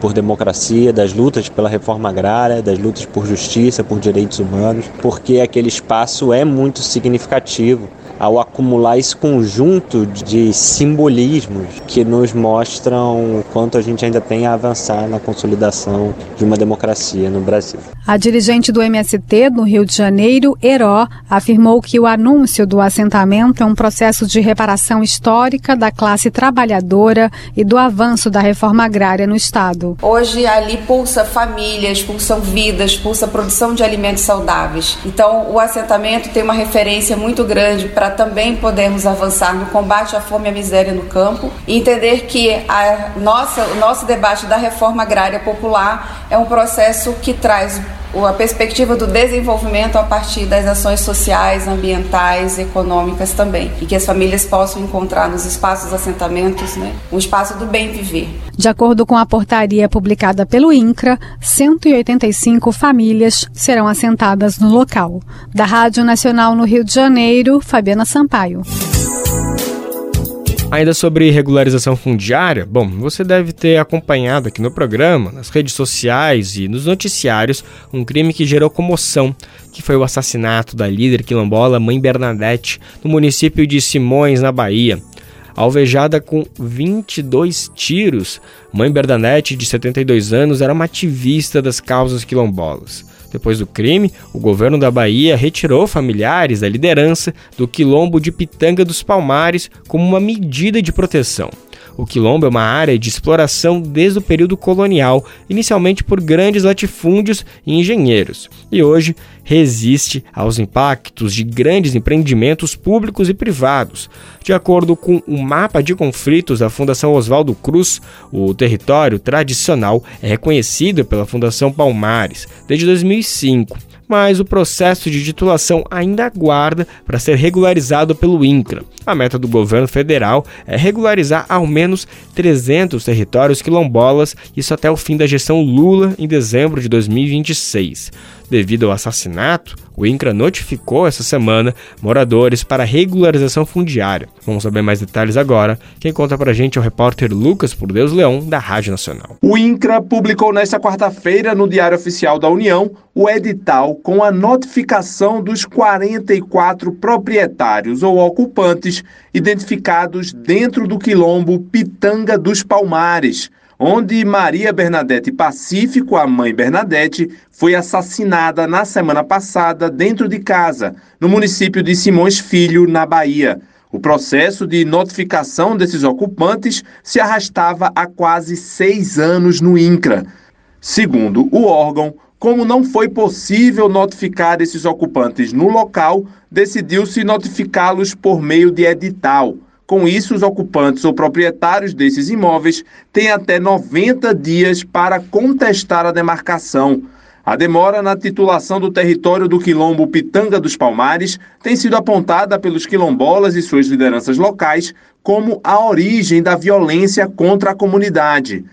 por democracia, das lutas pela reforma agrária, das lutas por justiça, por direitos humanos, porque aquele espaço é muito significativo ao acumular esse conjunto de simbolismos que nos mostram o quanto a gente ainda tem a avançar na consolidação de uma democracia no Brasil. A dirigente do MST no Rio de Janeiro, Heró, afirmou que o anúncio do assentamento é um processo de reparação histórica da classe trabalhadora e do avanço da reforma agrária no Estado. Hoje ali pulsa famílias, pulsam vidas, pulsa produção de alimentos saudáveis. Então o assentamento tem uma referência muito grande para também podermos avançar no combate à fome e à miséria no campo e entender que a nossa, o nosso debate da reforma agrária popular é um processo que traz a perspectiva do desenvolvimento a partir das ações sociais, ambientais, econômicas também, e que as famílias possam encontrar nos espaços assentamentos né, um espaço do bem viver. De acordo com a portaria publicada pelo INCRA, 185 famílias serão assentadas no local. Da Rádio Nacional no Rio de Janeiro, Fabiana Sampaio. Ainda sobre regularização fundiária, bom, você deve ter acompanhado aqui no programa, nas redes sociais e nos noticiários, um crime que gerou comoção, que foi o assassinato da líder quilombola Mãe Bernadette, no município de Simões, na Bahia. Alvejada com 22 tiros, Mãe Bernadette, de 72 anos, era uma ativista das causas quilombolas. Depois do crime, o governo da Bahia retirou familiares da liderança do quilombo de Pitanga dos Palmares como uma medida de proteção. O quilombo é uma área de exploração desde o período colonial, inicialmente por grandes latifúndios e engenheiros, e hoje resiste aos impactos de grandes empreendimentos públicos e privados. De acordo com o mapa de conflitos da Fundação Oswaldo Cruz, o território tradicional é reconhecido pela Fundação Palmares desde 2005 mas o processo de titulação ainda aguarda para ser regularizado pelo INCRA. A meta do governo federal é regularizar ao menos 300 territórios quilombolas, isso até o fim da gestão Lula em dezembro de 2026. Devido ao assassinato, o INCRA notificou essa semana moradores para regularização fundiária. Vamos saber mais detalhes agora. Quem conta pra gente é o repórter Lucas Por Deus Leão, da Rádio Nacional. O INCRA publicou nesta quarta-feira no Diário Oficial da União o edital com a notificação dos 44 proprietários ou ocupantes identificados dentro do quilombo Pitanga dos Palmares onde Maria Bernadette Pacífico, a mãe Bernadette, foi assassinada na semana passada dentro de casa, no município de Simões Filho, na Bahia. O processo de notificação desses ocupantes se arrastava há quase seis anos no INCRA. Segundo o órgão, como não foi possível notificar esses ocupantes no local, decidiu-se notificá-los por meio de edital. Com isso, os ocupantes ou proprietários desses imóveis têm até 90 dias para contestar a demarcação. A demora na titulação do território do quilombo Pitanga dos Palmares tem sido apontada pelos quilombolas e suas lideranças locais como a origem da violência contra a comunidade.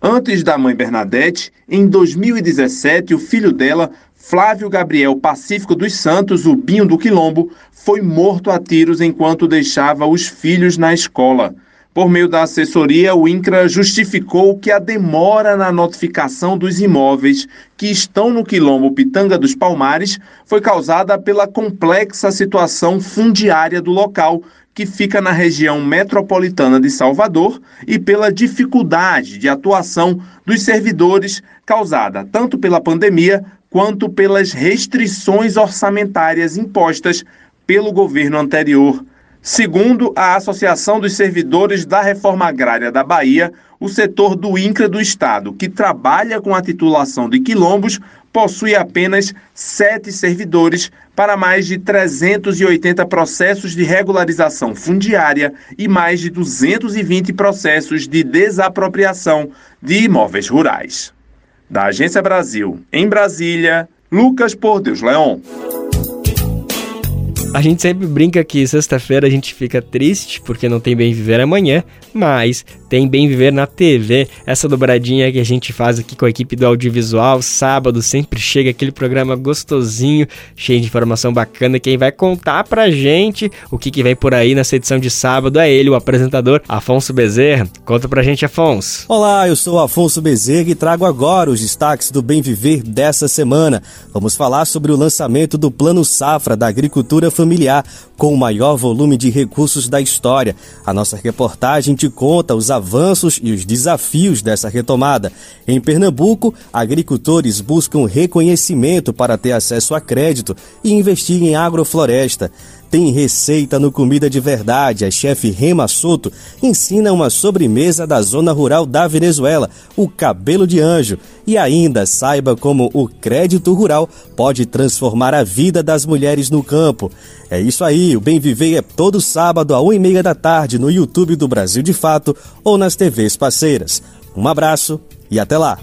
Antes da mãe Bernadette, em 2017, o filho dela Flávio Gabriel Pacífico dos Santos, o Binho do Quilombo, foi morto a tiros enquanto deixava os filhos na escola. Por meio da assessoria, o INCRA justificou que a demora na notificação dos imóveis que estão no quilombo Pitanga dos Palmares foi causada pela complexa situação fundiária do local, que fica na região metropolitana de Salvador, e pela dificuldade de atuação dos servidores causada tanto pela pandemia quanto pelas restrições orçamentárias impostas pelo governo anterior. Segundo a Associação dos Servidores da Reforma Agrária da Bahia, o setor do INCRA do Estado, que trabalha com a titulação de quilombos, possui apenas sete servidores para mais de 380 processos de regularização fundiária e mais de 220 processos de desapropriação de imóveis rurais. Da Agência Brasil, em Brasília, Lucas Por Deus Leon. A gente sempre brinca que sexta-feira a gente fica triste porque não tem Bem Viver amanhã, mas tem Bem Viver na TV, essa dobradinha que a gente faz aqui com a equipe do audiovisual. Sábado sempre chega aquele programa gostosinho, cheio de informação bacana. Quem vai contar pra gente o que, que vem por aí nessa edição de sábado é ele, o apresentador Afonso Bezerra. Conta pra gente, Afonso. Olá, eu sou Afonso Bezerra e trago agora os destaques do Bem Viver dessa semana. Vamos falar sobre o lançamento do Plano Safra da Agricultura Familiar, com o maior volume de recursos da história. A nossa reportagem te conta os avanços e os desafios dessa retomada. Em Pernambuco, agricultores buscam reconhecimento para ter acesso a crédito e investir em agrofloresta. Tem receita no Comida de Verdade. A chefe Rema Soto ensina uma sobremesa da zona rural da Venezuela, o cabelo de anjo. E ainda saiba como o crédito rural pode transformar a vida das mulheres no campo. É isso aí, o Bem Viver é todo sábado a 1 e meia da tarde no YouTube do Brasil de Fato ou nas TVs parceiras. Um abraço e até lá!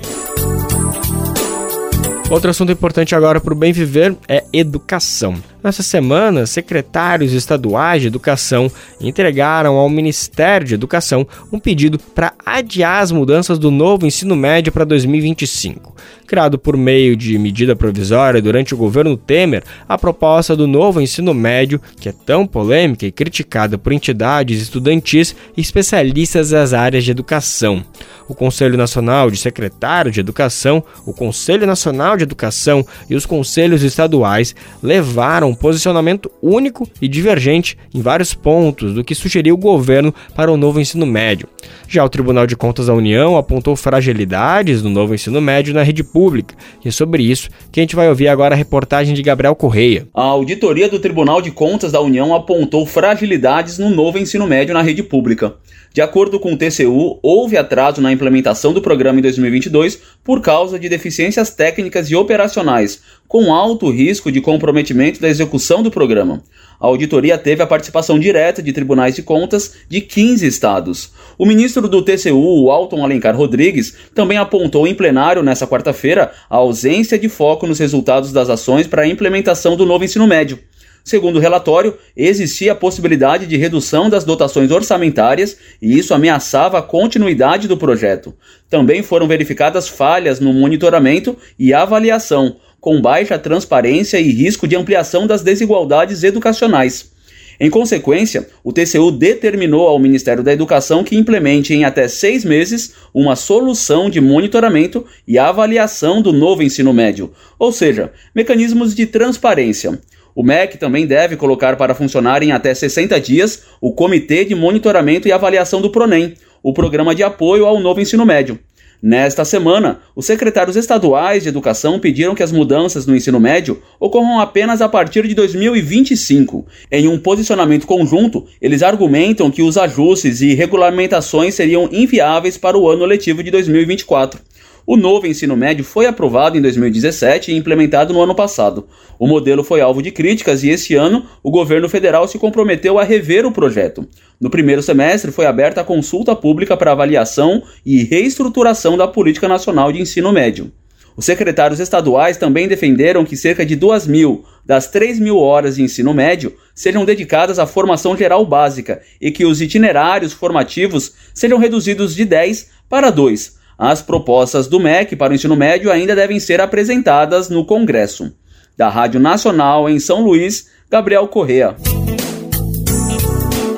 Outro assunto importante agora para o bem viver é educação. Nessa semana, secretários estaduais de educação entregaram ao Ministério de Educação um pedido para adiar as mudanças do novo ensino médio para 2025. Criado por meio de medida provisória durante o governo Temer, a proposta do novo ensino médio, que é tão polêmica e criticada por entidades estudantis e especialistas das áreas de educação. O Conselho Nacional de Secretários de Educação, o Conselho Nacional de Educação e os conselhos estaduais levaram posicionamento único e divergente em vários pontos do que sugeriu o governo para o novo ensino médio. Já o Tribunal de Contas da União apontou fragilidades no novo ensino médio na rede pública, e é sobre isso que a gente vai ouvir agora a reportagem de Gabriel Correia. A auditoria do Tribunal de Contas da União apontou fragilidades no novo ensino médio na rede pública. De acordo com o TCU, houve atraso na implementação do programa em 2022 por causa de deficiências técnicas e operacionais, com alto risco de comprometimento da execução do programa. A auditoria teve a participação direta de tribunais de contas de 15 estados. O ministro do TCU, Alton Alencar Rodrigues, também apontou em plenário nesta quarta-feira a ausência de foco nos resultados das ações para a implementação do novo ensino médio. Segundo o relatório, existia a possibilidade de redução das dotações orçamentárias e isso ameaçava a continuidade do projeto. Também foram verificadas falhas no monitoramento e avaliação, com baixa transparência e risco de ampliação das desigualdades educacionais. Em consequência, o TCU determinou ao Ministério da Educação que implemente em até seis meses uma solução de monitoramento e avaliação do novo ensino médio, ou seja, mecanismos de transparência. O MEC também deve colocar para funcionar em até 60 dias o Comitê de Monitoramento e Avaliação do PRONEM, o programa de apoio ao novo ensino médio. Nesta semana, os secretários estaduais de educação pediram que as mudanças no ensino médio ocorram apenas a partir de 2025. Em um posicionamento conjunto, eles argumentam que os ajustes e regulamentações seriam inviáveis para o ano letivo de 2024. O novo ensino médio foi aprovado em 2017 e implementado no ano passado. O modelo foi alvo de críticas e este ano o governo federal se comprometeu a rever o projeto. No primeiro semestre foi aberta a consulta pública para avaliação e reestruturação da política nacional de ensino médio. Os secretários estaduais também defenderam que cerca de 2 mil das 3 mil horas de ensino médio sejam dedicadas à formação geral básica e que os itinerários formativos sejam reduzidos de 10 para 2, as propostas do MEC para o ensino médio ainda devem ser apresentadas no Congresso. Da Rádio Nacional em São Luís, Gabriel Correa.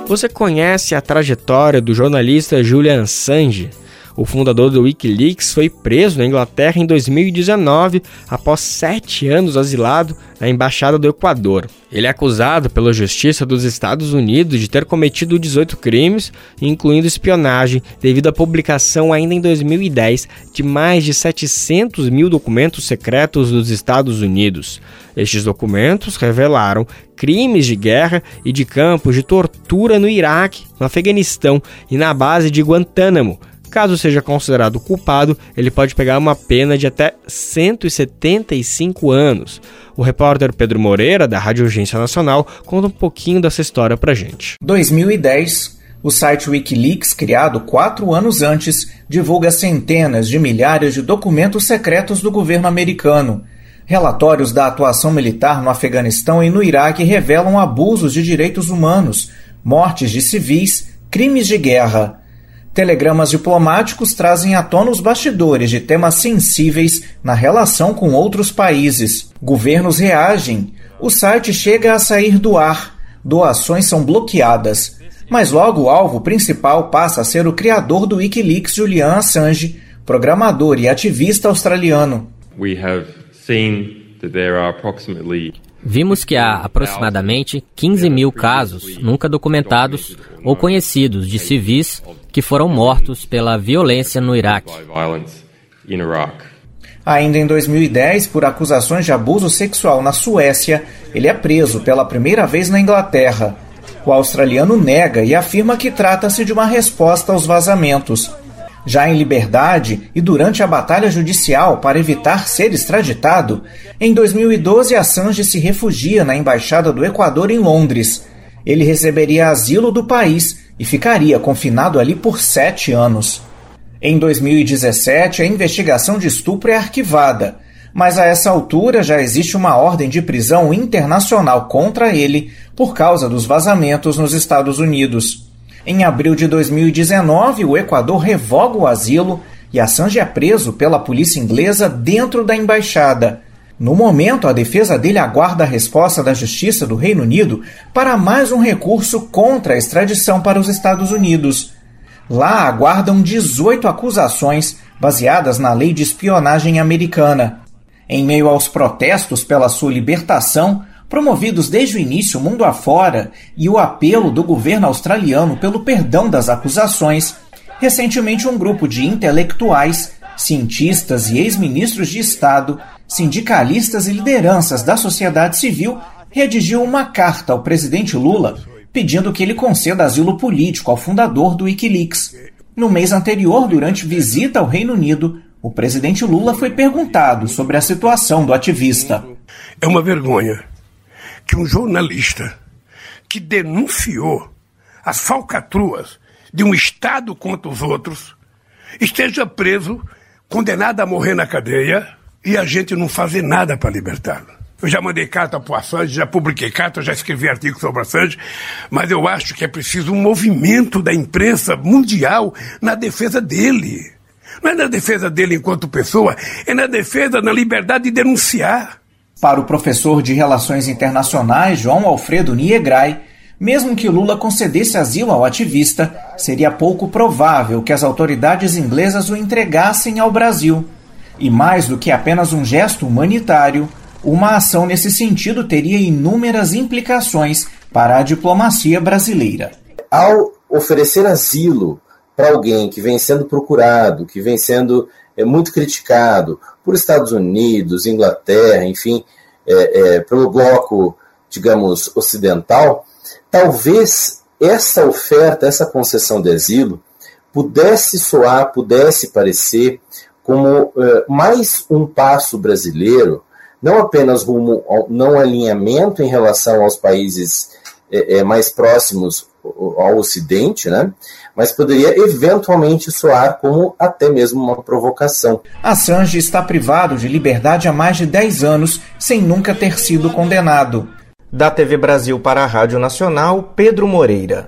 Você conhece a trajetória do jornalista Julian Assange? O fundador do Wikileaks foi preso na Inglaterra em 2019 após sete anos asilado na Embaixada do Equador. Ele é acusado pela Justiça dos Estados Unidos de ter cometido 18 crimes, incluindo espionagem, devido à publicação ainda em 2010 de mais de 700 mil documentos secretos dos Estados Unidos. Estes documentos revelaram crimes de guerra e de campos de tortura no Iraque, no Afeganistão e na base de Guantánamo, Caso seja considerado culpado, ele pode pegar uma pena de até 175 anos. O repórter Pedro Moreira, da Rádio Urgência Nacional, conta um pouquinho dessa história pra gente. 2010. O site Wikileaks, criado quatro anos antes, divulga centenas de milhares de documentos secretos do governo americano. Relatórios da atuação militar no Afeganistão e no Iraque revelam abusos de direitos humanos, mortes de civis, crimes de guerra. Telegramas diplomáticos trazem à tona os bastidores de temas sensíveis na relação com outros países. Governos reagem. O site chega a sair do ar. Doações são bloqueadas. Mas logo o alvo principal passa a ser o criador do Wikileaks, Julian Assange, programador e ativista australiano. We have seen that there are approximately Vimos que há aproximadamente 15 mil casos nunca documentados ou conhecidos de civis que foram mortos pela violência no Iraque. Ainda em 2010, por acusações de abuso sexual na Suécia, ele é preso pela primeira vez na Inglaterra. O australiano nega e afirma que trata-se de uma resposta aos vazamentos. Já em liberdade e durante a batalha judicial para evitar ser extraditado, em 2012 Assange se refugia na embaixada do Equador em Londres. Ele receberia asilo do país e ficaria confinado ali por sete anos. Em 2017, a investigação de estupro é arquivada, mas a essa altura já existe uma ordem de prisão internacional contra ele por causa dos vazamentos nos Estados Unidos. Em abril de 2019, o Equador revoga o asilo e Assange é preso pela polícia inglesa dentro da embaixada. No momento, a defesa dele aguarda a resposta da Justiça do Reino Unido para mais um recurso contra a extradição para os Estados Unidos. Lá aguardam 18 acusações baseadas na lei de espionagem americana. Em meio aos protestos pela sua libertação, promovidos desde o início mundo afora, e o apelo do governo australiano pelo perdão das acusações, recentemente um grupo de intelectuais, cientistas e ex-ministros de Estado sindicalistas e lideranças da sociedade civil redigiu uma carta ao presidente Lula pedindo que ele conceda asilo político ao fundador do Wikileaks. No mês anterior, durante visita ao Reino Unido, o presidente Lula foi perguntado sobre a situação do ativista. É uma vergonha que um jornalista que denunciou as falcatruas de um Estado contra os outros esteja preso, condenado a morrer na cadeia e a gente não fazer nada para libertá-lo. Eu já mandei carta para o Assange, já publiquei carta, já escrevi artigo sobre Assange, mas eu acho que é preciso um movimento da imprensa mundial na defesa dele. Não é na defesa dele enquanto pessoa, é na defesa da liberdade de denunciar. Para o professor de Relações Internacionais, João Alfredo Niegrai, mesmo que Lula concedesse asilo ao ativista, seria pouco provável que as autoridades inglesas o entregassem ao Brasil. E mais do que apenas um gesto humanitário, uma ação nesse sentido teria inúmeras implicações para a diplomacia brasileira. Ao oferecer asilo para alguém que vem sendo procurado, que vem sendo é, muito criticado por Estados Unidos, Inglaterra, enfim, é, é, pelo bloco, digamos, ocidental, talvez essa oferta, essa concessão de asilo, pudesse soar, pudesse parecer como eh, mais um passo brasileiro, não apenas rumo ao não alinhamento em relação aos países eh, eh, mais próximos ao Ocidente, né? mas poderia eventualmente soar como até mesmo uma provocação. Assange está privado de liberdade há mais de 10 anos, sem nunca ter sido condenado. Da TV Brasil para a Rádio Nacional, Pedro Moreira.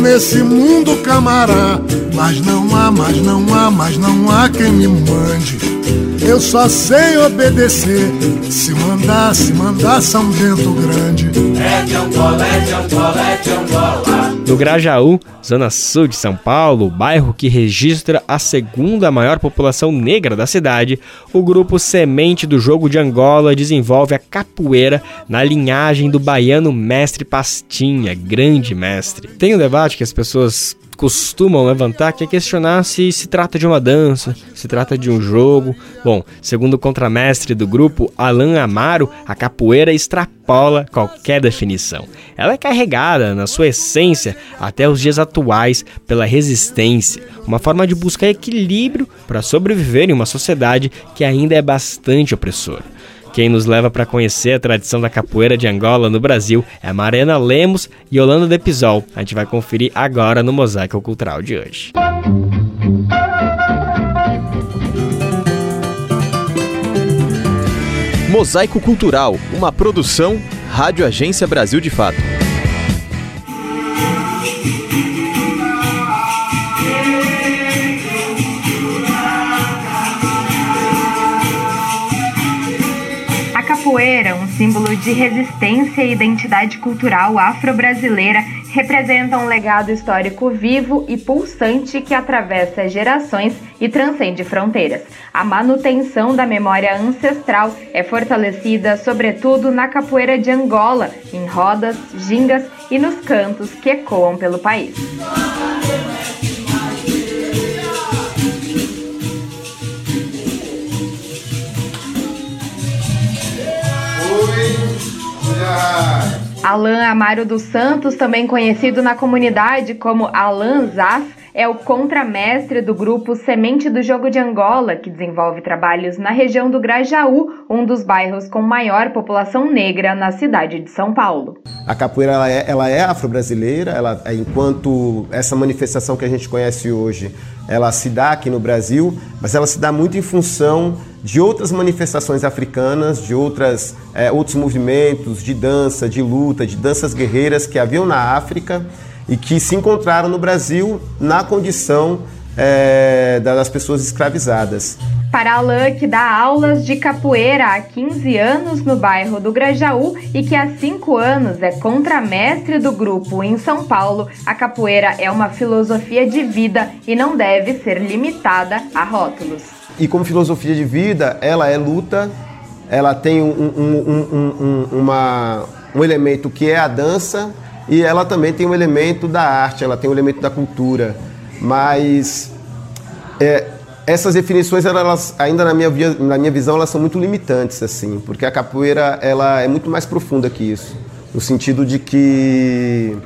Nesse mundo, camará. Mas não há, mas não há, mas não há quem me mande. Eu só sei obedecer. Se mandar, se mandar, São Bento Grande. É de Angola, é de Angola, é de Angola. No Grajaú, zona sul de São Paulo, bairro que registra a segunda maior população negra da cidade, o grupo Semente do Jogo de Angola desenvolve a capoeira na linhagem do baiano Mestre Pastinha, grande mestre. Tem um debate que as pessoas costumam levantar que é questionar se se trata de uma dança, se trata de um jogo. Bom, segundo o contramestre do grupo, Alan Amaro, a capoeira extrapola qualquer definição. Ela é carregada, na sua essência, até os dias atuais, pela resistência, uma forma de buscar equilíbrio para sobreviver em uma sociedade que ainda é bastante opressora. Quem nos leva para conhecer a tradição da capoeira de Angola no Brasil é a Mariana Lemos e Yolanda Depisol. A gente vai conferir agora no Mosaico Cultural de hoje. Mosaico Cultural, uma produção Rádio Agência Brasil de Fato. Símbolo de resistência e identidade cultural afro-brasileira, representa um legado histórico vivo e pulsante que atravessa gerações e transcende fronteiras. A manutenção da memória ancestral é fortalecida sobretudo na capoeira de Angola, em rodas, gingas e nos cantos que ecoam pelo país. Alan Amaro dos Santos, também conhecido na comunidade como Alan Zaz, é o contramestre do grupo Semente do Jogo de Angola, que desenvolve trabalhos na região do Grajaú, um dos bairros com maior população negra na cidade de São Paulo. A capoeira ela é, ela é afro-brasileira, ela, enquanto essa manifestação que a gente conhece hoje, ela se dá aqui no Brasil, mas ela se dá muito em função de outras manifestações africanas, de outras, é, outros movimentos de dança, de luta, de danças guerreiras que haviam na África e que se encontraram no Brasil na condição é, das pessoas escravizadas. Para Alain, que dá aulas de capoeira há 15 anos no bairro do Grajaú e que há 5 anos é contramestre do grupo em São Paulo, a capoeira é uma filosofia de vida e não deve ser limitada a rótulos. E como filosofia de vida, ela é luta, ela tem um, um, um, uma, um elemento que é a dança, e ela também tem um elemento da arte, ela tem um elemento da cultura. Mas é, essas definições, elas, ainda na minha, na minha visão, elas são muito limitantes, assim, porque a capoeira ela é muito mais profunda que isso. No sentido de que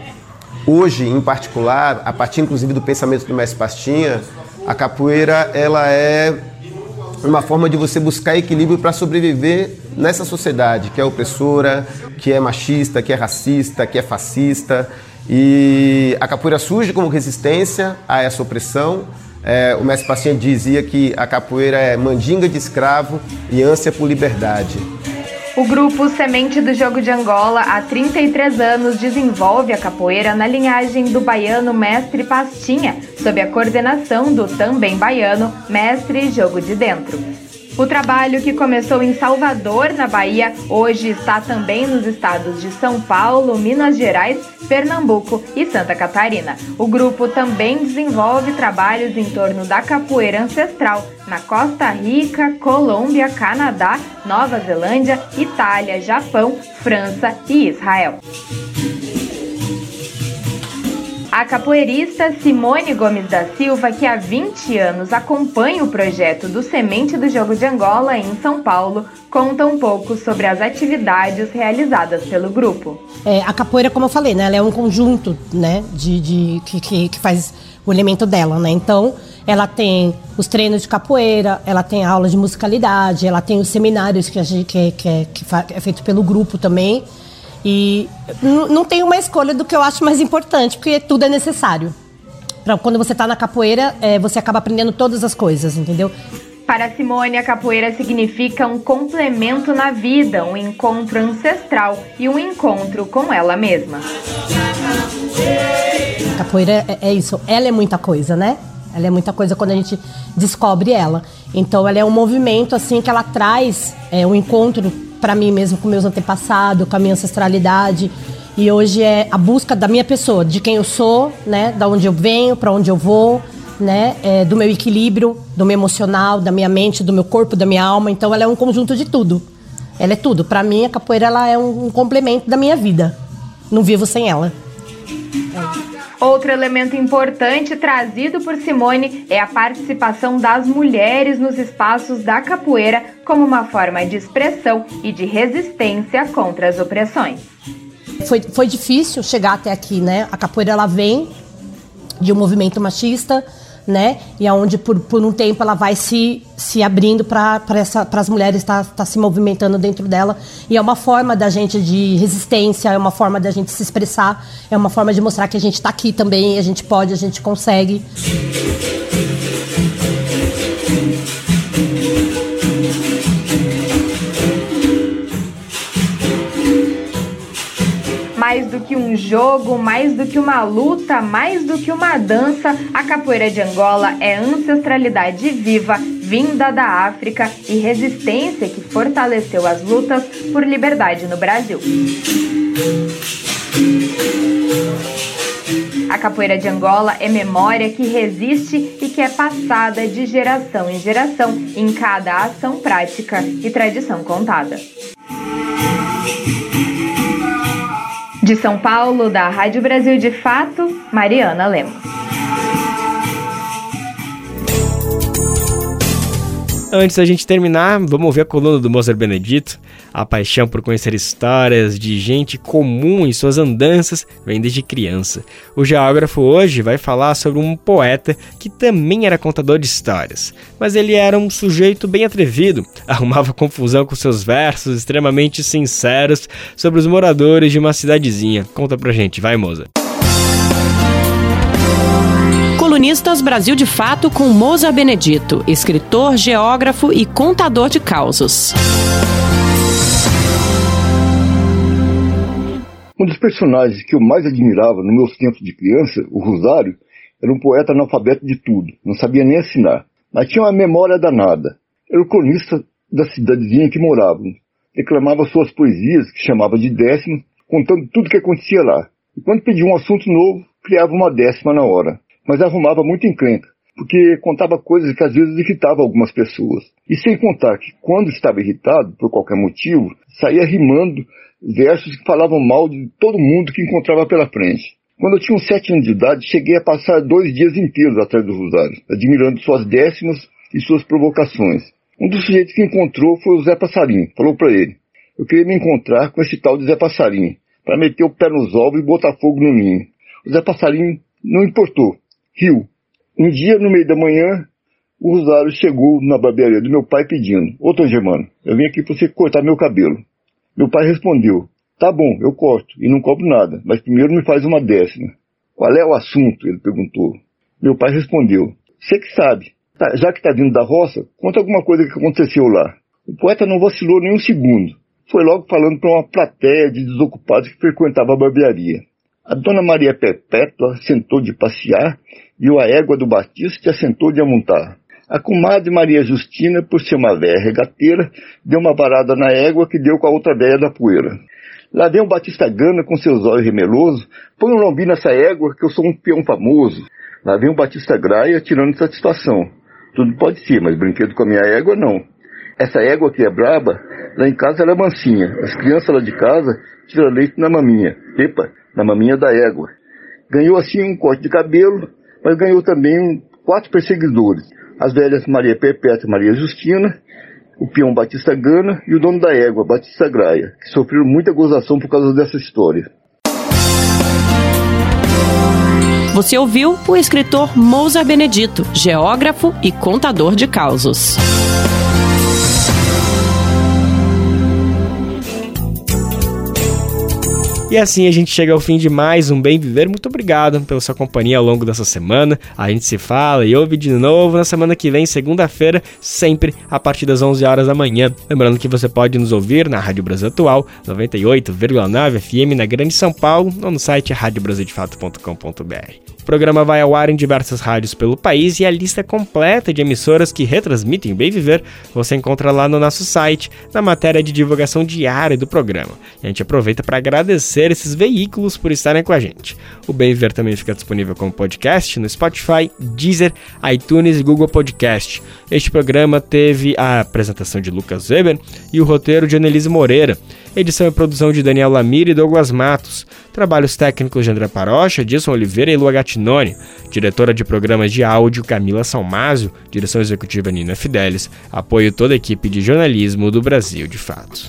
hoje, em particular, a partir inclusive do pensamento do Mestre Pastinha, a capoeira ela é uma forma de você buscar equilíbrio para sobreviver nessa sociedade que é opressora, que é machista, que é racista, que é fascista. E a capoeira surge como resistência a essa opressão. É, o mestre Pastinha dizia que a capoeira é mandinga de escravo e ânsia por liberdade. O grupo Semente do Jogo de Angola, há 33 anos, desenvolve a capoeira na linhagem do baiano Mestre Pastinha, sob a coordenação do também baiano Mestre Jogo de Dentro. O trabalho que começou em Salvador, na Bahia, hoje está também nos estados de São Paulo, Minas Gerais, Pernambuco e Santa Catarina. O grupo também desenvolve trabalhos em torno da capoeira ancestral na Costa Rica, Colômbia, Canadá, Nova Zelândia, Itália, Japão, França e Israel. A capoeirista Simone Gomes da Silva, que há 20 anos acompanha o projeto do Semente do Jogo de Angola em São Paulo, conta um pouco sobre as atividades realizadas pelo grupo. É, a capoeira, como eu falei, né, ela é um conjunto né, de, de que, que, que faz o elemento dela, né? Então, ela tem os treinos de capoeira, ela tem aulas de musicalidade, ela tem os seminários que, a gente, que, que, que é feito pelo grupo também. E não tem uma escolha do que eu acho mais importante, porque tudo é necessário. Pra quando você está na capoeira, é, você acaba aprendendo todas as coisas, entendeu? Para Simone, a capoeira significa um complemento na vida, um encontro ancestral e um encontro com ela mesma. Capoeira é, é isso, ela é muita coisa, né? Ela é muita coisa quando a gente descobre ela. Então ela é um movimento assim que ela traz é, um encontro para mim mesmo com meus antepassados, com a minha ancestralidade. E hoje é a busca da minha pessoa, de quem eu sou, né? Da onde eu venho, para onde eu vou, né? É, do meu equilíbrio, do meu emocional, da minha mente, do meu corpo, da minha alma. Então ela é um conjunto de tudo. Ela é tudo. Para mim a capoeira ela é um, um complemento da minha vida. Não vivo sem ela. Outro elemento importante trazido por Simone é a participação das mulheres nos espaços da capoeira como uma forma de expressão e de resistência contra as opressões. Foi, foi difícil chegar até aqui, né? A capoeira ela vem de um movimento machista, né? E aonde por, por um tempo ela vai se, se abrindo para as mulheres estar tá, tá se movimentando dentro dela. E é uma forma da gente de resistência, é uma forma da gente se expressar, é uma forma de mostrar que a gente está aqui também, a gente pode, a gente consegue. Mais do que um jogo, mais do que uma luta, mais do que uma dança, a capoeira de Angola é ancestralidade viva, vinda da África e resistência que fortaleceu as lutas por liberdade no Brasil. A capoeira de Angola é memória que resiste e que é passada de geração em geração em cada ação prática e tradição contada. De São Paulo, da Rádio Brasil de Fato, Mariana Lemos. Antes da gente terminar, vamos ouvir a coluna do Mozart Benedito. A paixão por conhecer histórias de gente comum e suas andanças vem desde criança. O geógrafo hoje vai falar sobre um poeta que também era contador de histórias, mas ele era um sujeito bem atrevido, arrumava confusão com seus versos extremamente sinceros sobre os moradores de uma cidadezinha. Conta pra gente, vai, Mozart. Colunistas Brasil de Fato com Moza Benedito, escritor, geógrafo e contador de causos. Um dos personagens que eu mais admirava no meus tempos de criança, o Rosário, era um poeta analfabeto de tudo, não sabia nem assinar, mas tinha uma memória danada. Era o cronista da cidadezinha que morava. Declamava suas poesias, que chamava de décima, contando tudo o que acontecia lá. E quando pedia um assunto novo, criava uma décima na hora mas arrumava muito encrenca, porque contava coisas que às vezes irritavam algumas pessoas. E sem contar que, quando estava irritado, por qualquer motivo, saía rimando versos que falavam mal de todo mundo que encontrava pela frente. Quando eu tinha uns sete anos de idade, cheguei a passar dois dias inteiros atrás do Rosário, admirando suas décimas e suas provocações. Um dos sujeitos que encontrou foi o Zé Passarinho. Falou para ele: Eu queria me encontrar com esse tal de Zé Passarinho, para meter o pé nos ovos e botar fogo no ninho. O Zé Passarinho não importou. Rio. Um dia, no meio da manhã, o Rosário chegou na barbearia do meu pai pedindo: Ô Tom Germano, eu vim aqui para você cortar meu cabelo. Meu pai respondeu: Tá bom, eu corto e não cobro nada, mas primeiro me faz uma décima. Qual é o assunto? Ele perguntou. Meu pai respondeu: Você que sabe. Tá, já que está vindo da roça, conta alguma coisa que aconteceu lá. O poeta não vacilou nem um segundo. Foi logo falando para uma plateia de desocupados que frequentava a barbearia. A dona Maria Perpétua sentou de passear e a égua do Batista assentou de amontar. A comadre Maria Justina, por ser uma velha regateira, deu uma varada na égua que deu com a outra velha da poeira. Lá vem o Batista Gana com seus olhos remelosos, põe um lombi nessa égua que eu sou um peão famoso. Lá vem o Batista Graia tirando satisfação. Tudo pode ser, mas brinquedo com a minha égua não. Essa égua aqui é braba, lá em casa ela é mansinha. As crianças lá de casa tiram leite na maminha. Epa, na maminha da égua. Ganhou assim um corte de cabelo, mas ganhou também quatro perseguidores. As velhas Maria Perpétua e Maria Justina, o peão Batista Gana e o dono da égua, Batista Graia, que sofreram muita gozação por causa dessa história. Você ouviu o escritor Mousa Benedito, geógrafo e contador de causos. E assim a gente chega ao fim de mais um Bem Viver. Muito obrigado pela sua companhia ao longo dessa semana. A gente se fala e ouve de novo na semana que vem, segunda-feira, sempre a partir das 11 horas da manhã. Lembrando que você pode nos ouvir na Rádio Brasil Atual, 98,9 FM na Grande São Paulo ou no site radiobrasildefato.com.br. O programa vai ao ar em diversas rádios pelo país e a lista completa de emissoras que retransmitem Bem Viver você encontra lá no nosso site, na matéria de divulgação diária do programa. E a gente aproveita para agradecer esses veículos por estarem com a gente. O Bem Viver também fica disponível como podcast no Spotify, Deezer, iTunes e Google Podcast. Este programa teve a apresentação de Lucas Weber e o roteiro de Annelise Moreira. Edição e produção de Daniel Lamir e Douglas Matos. Trabalhos técnicos de André Parocha, Dilson Oliveira e Lua Gatinoni. Diretora de programas de áudio Camila Salmásio. Direção executiva Nina Fidelis. Apoio toda a equipe de jornalismo do Brasil de Fato.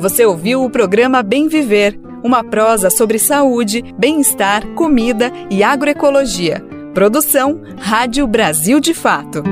Você ouviu o programa Bem Viver, uma prosa sobre saúde, bem-estar, comida e agroecologia. Produção Rádio Brasil de Fato.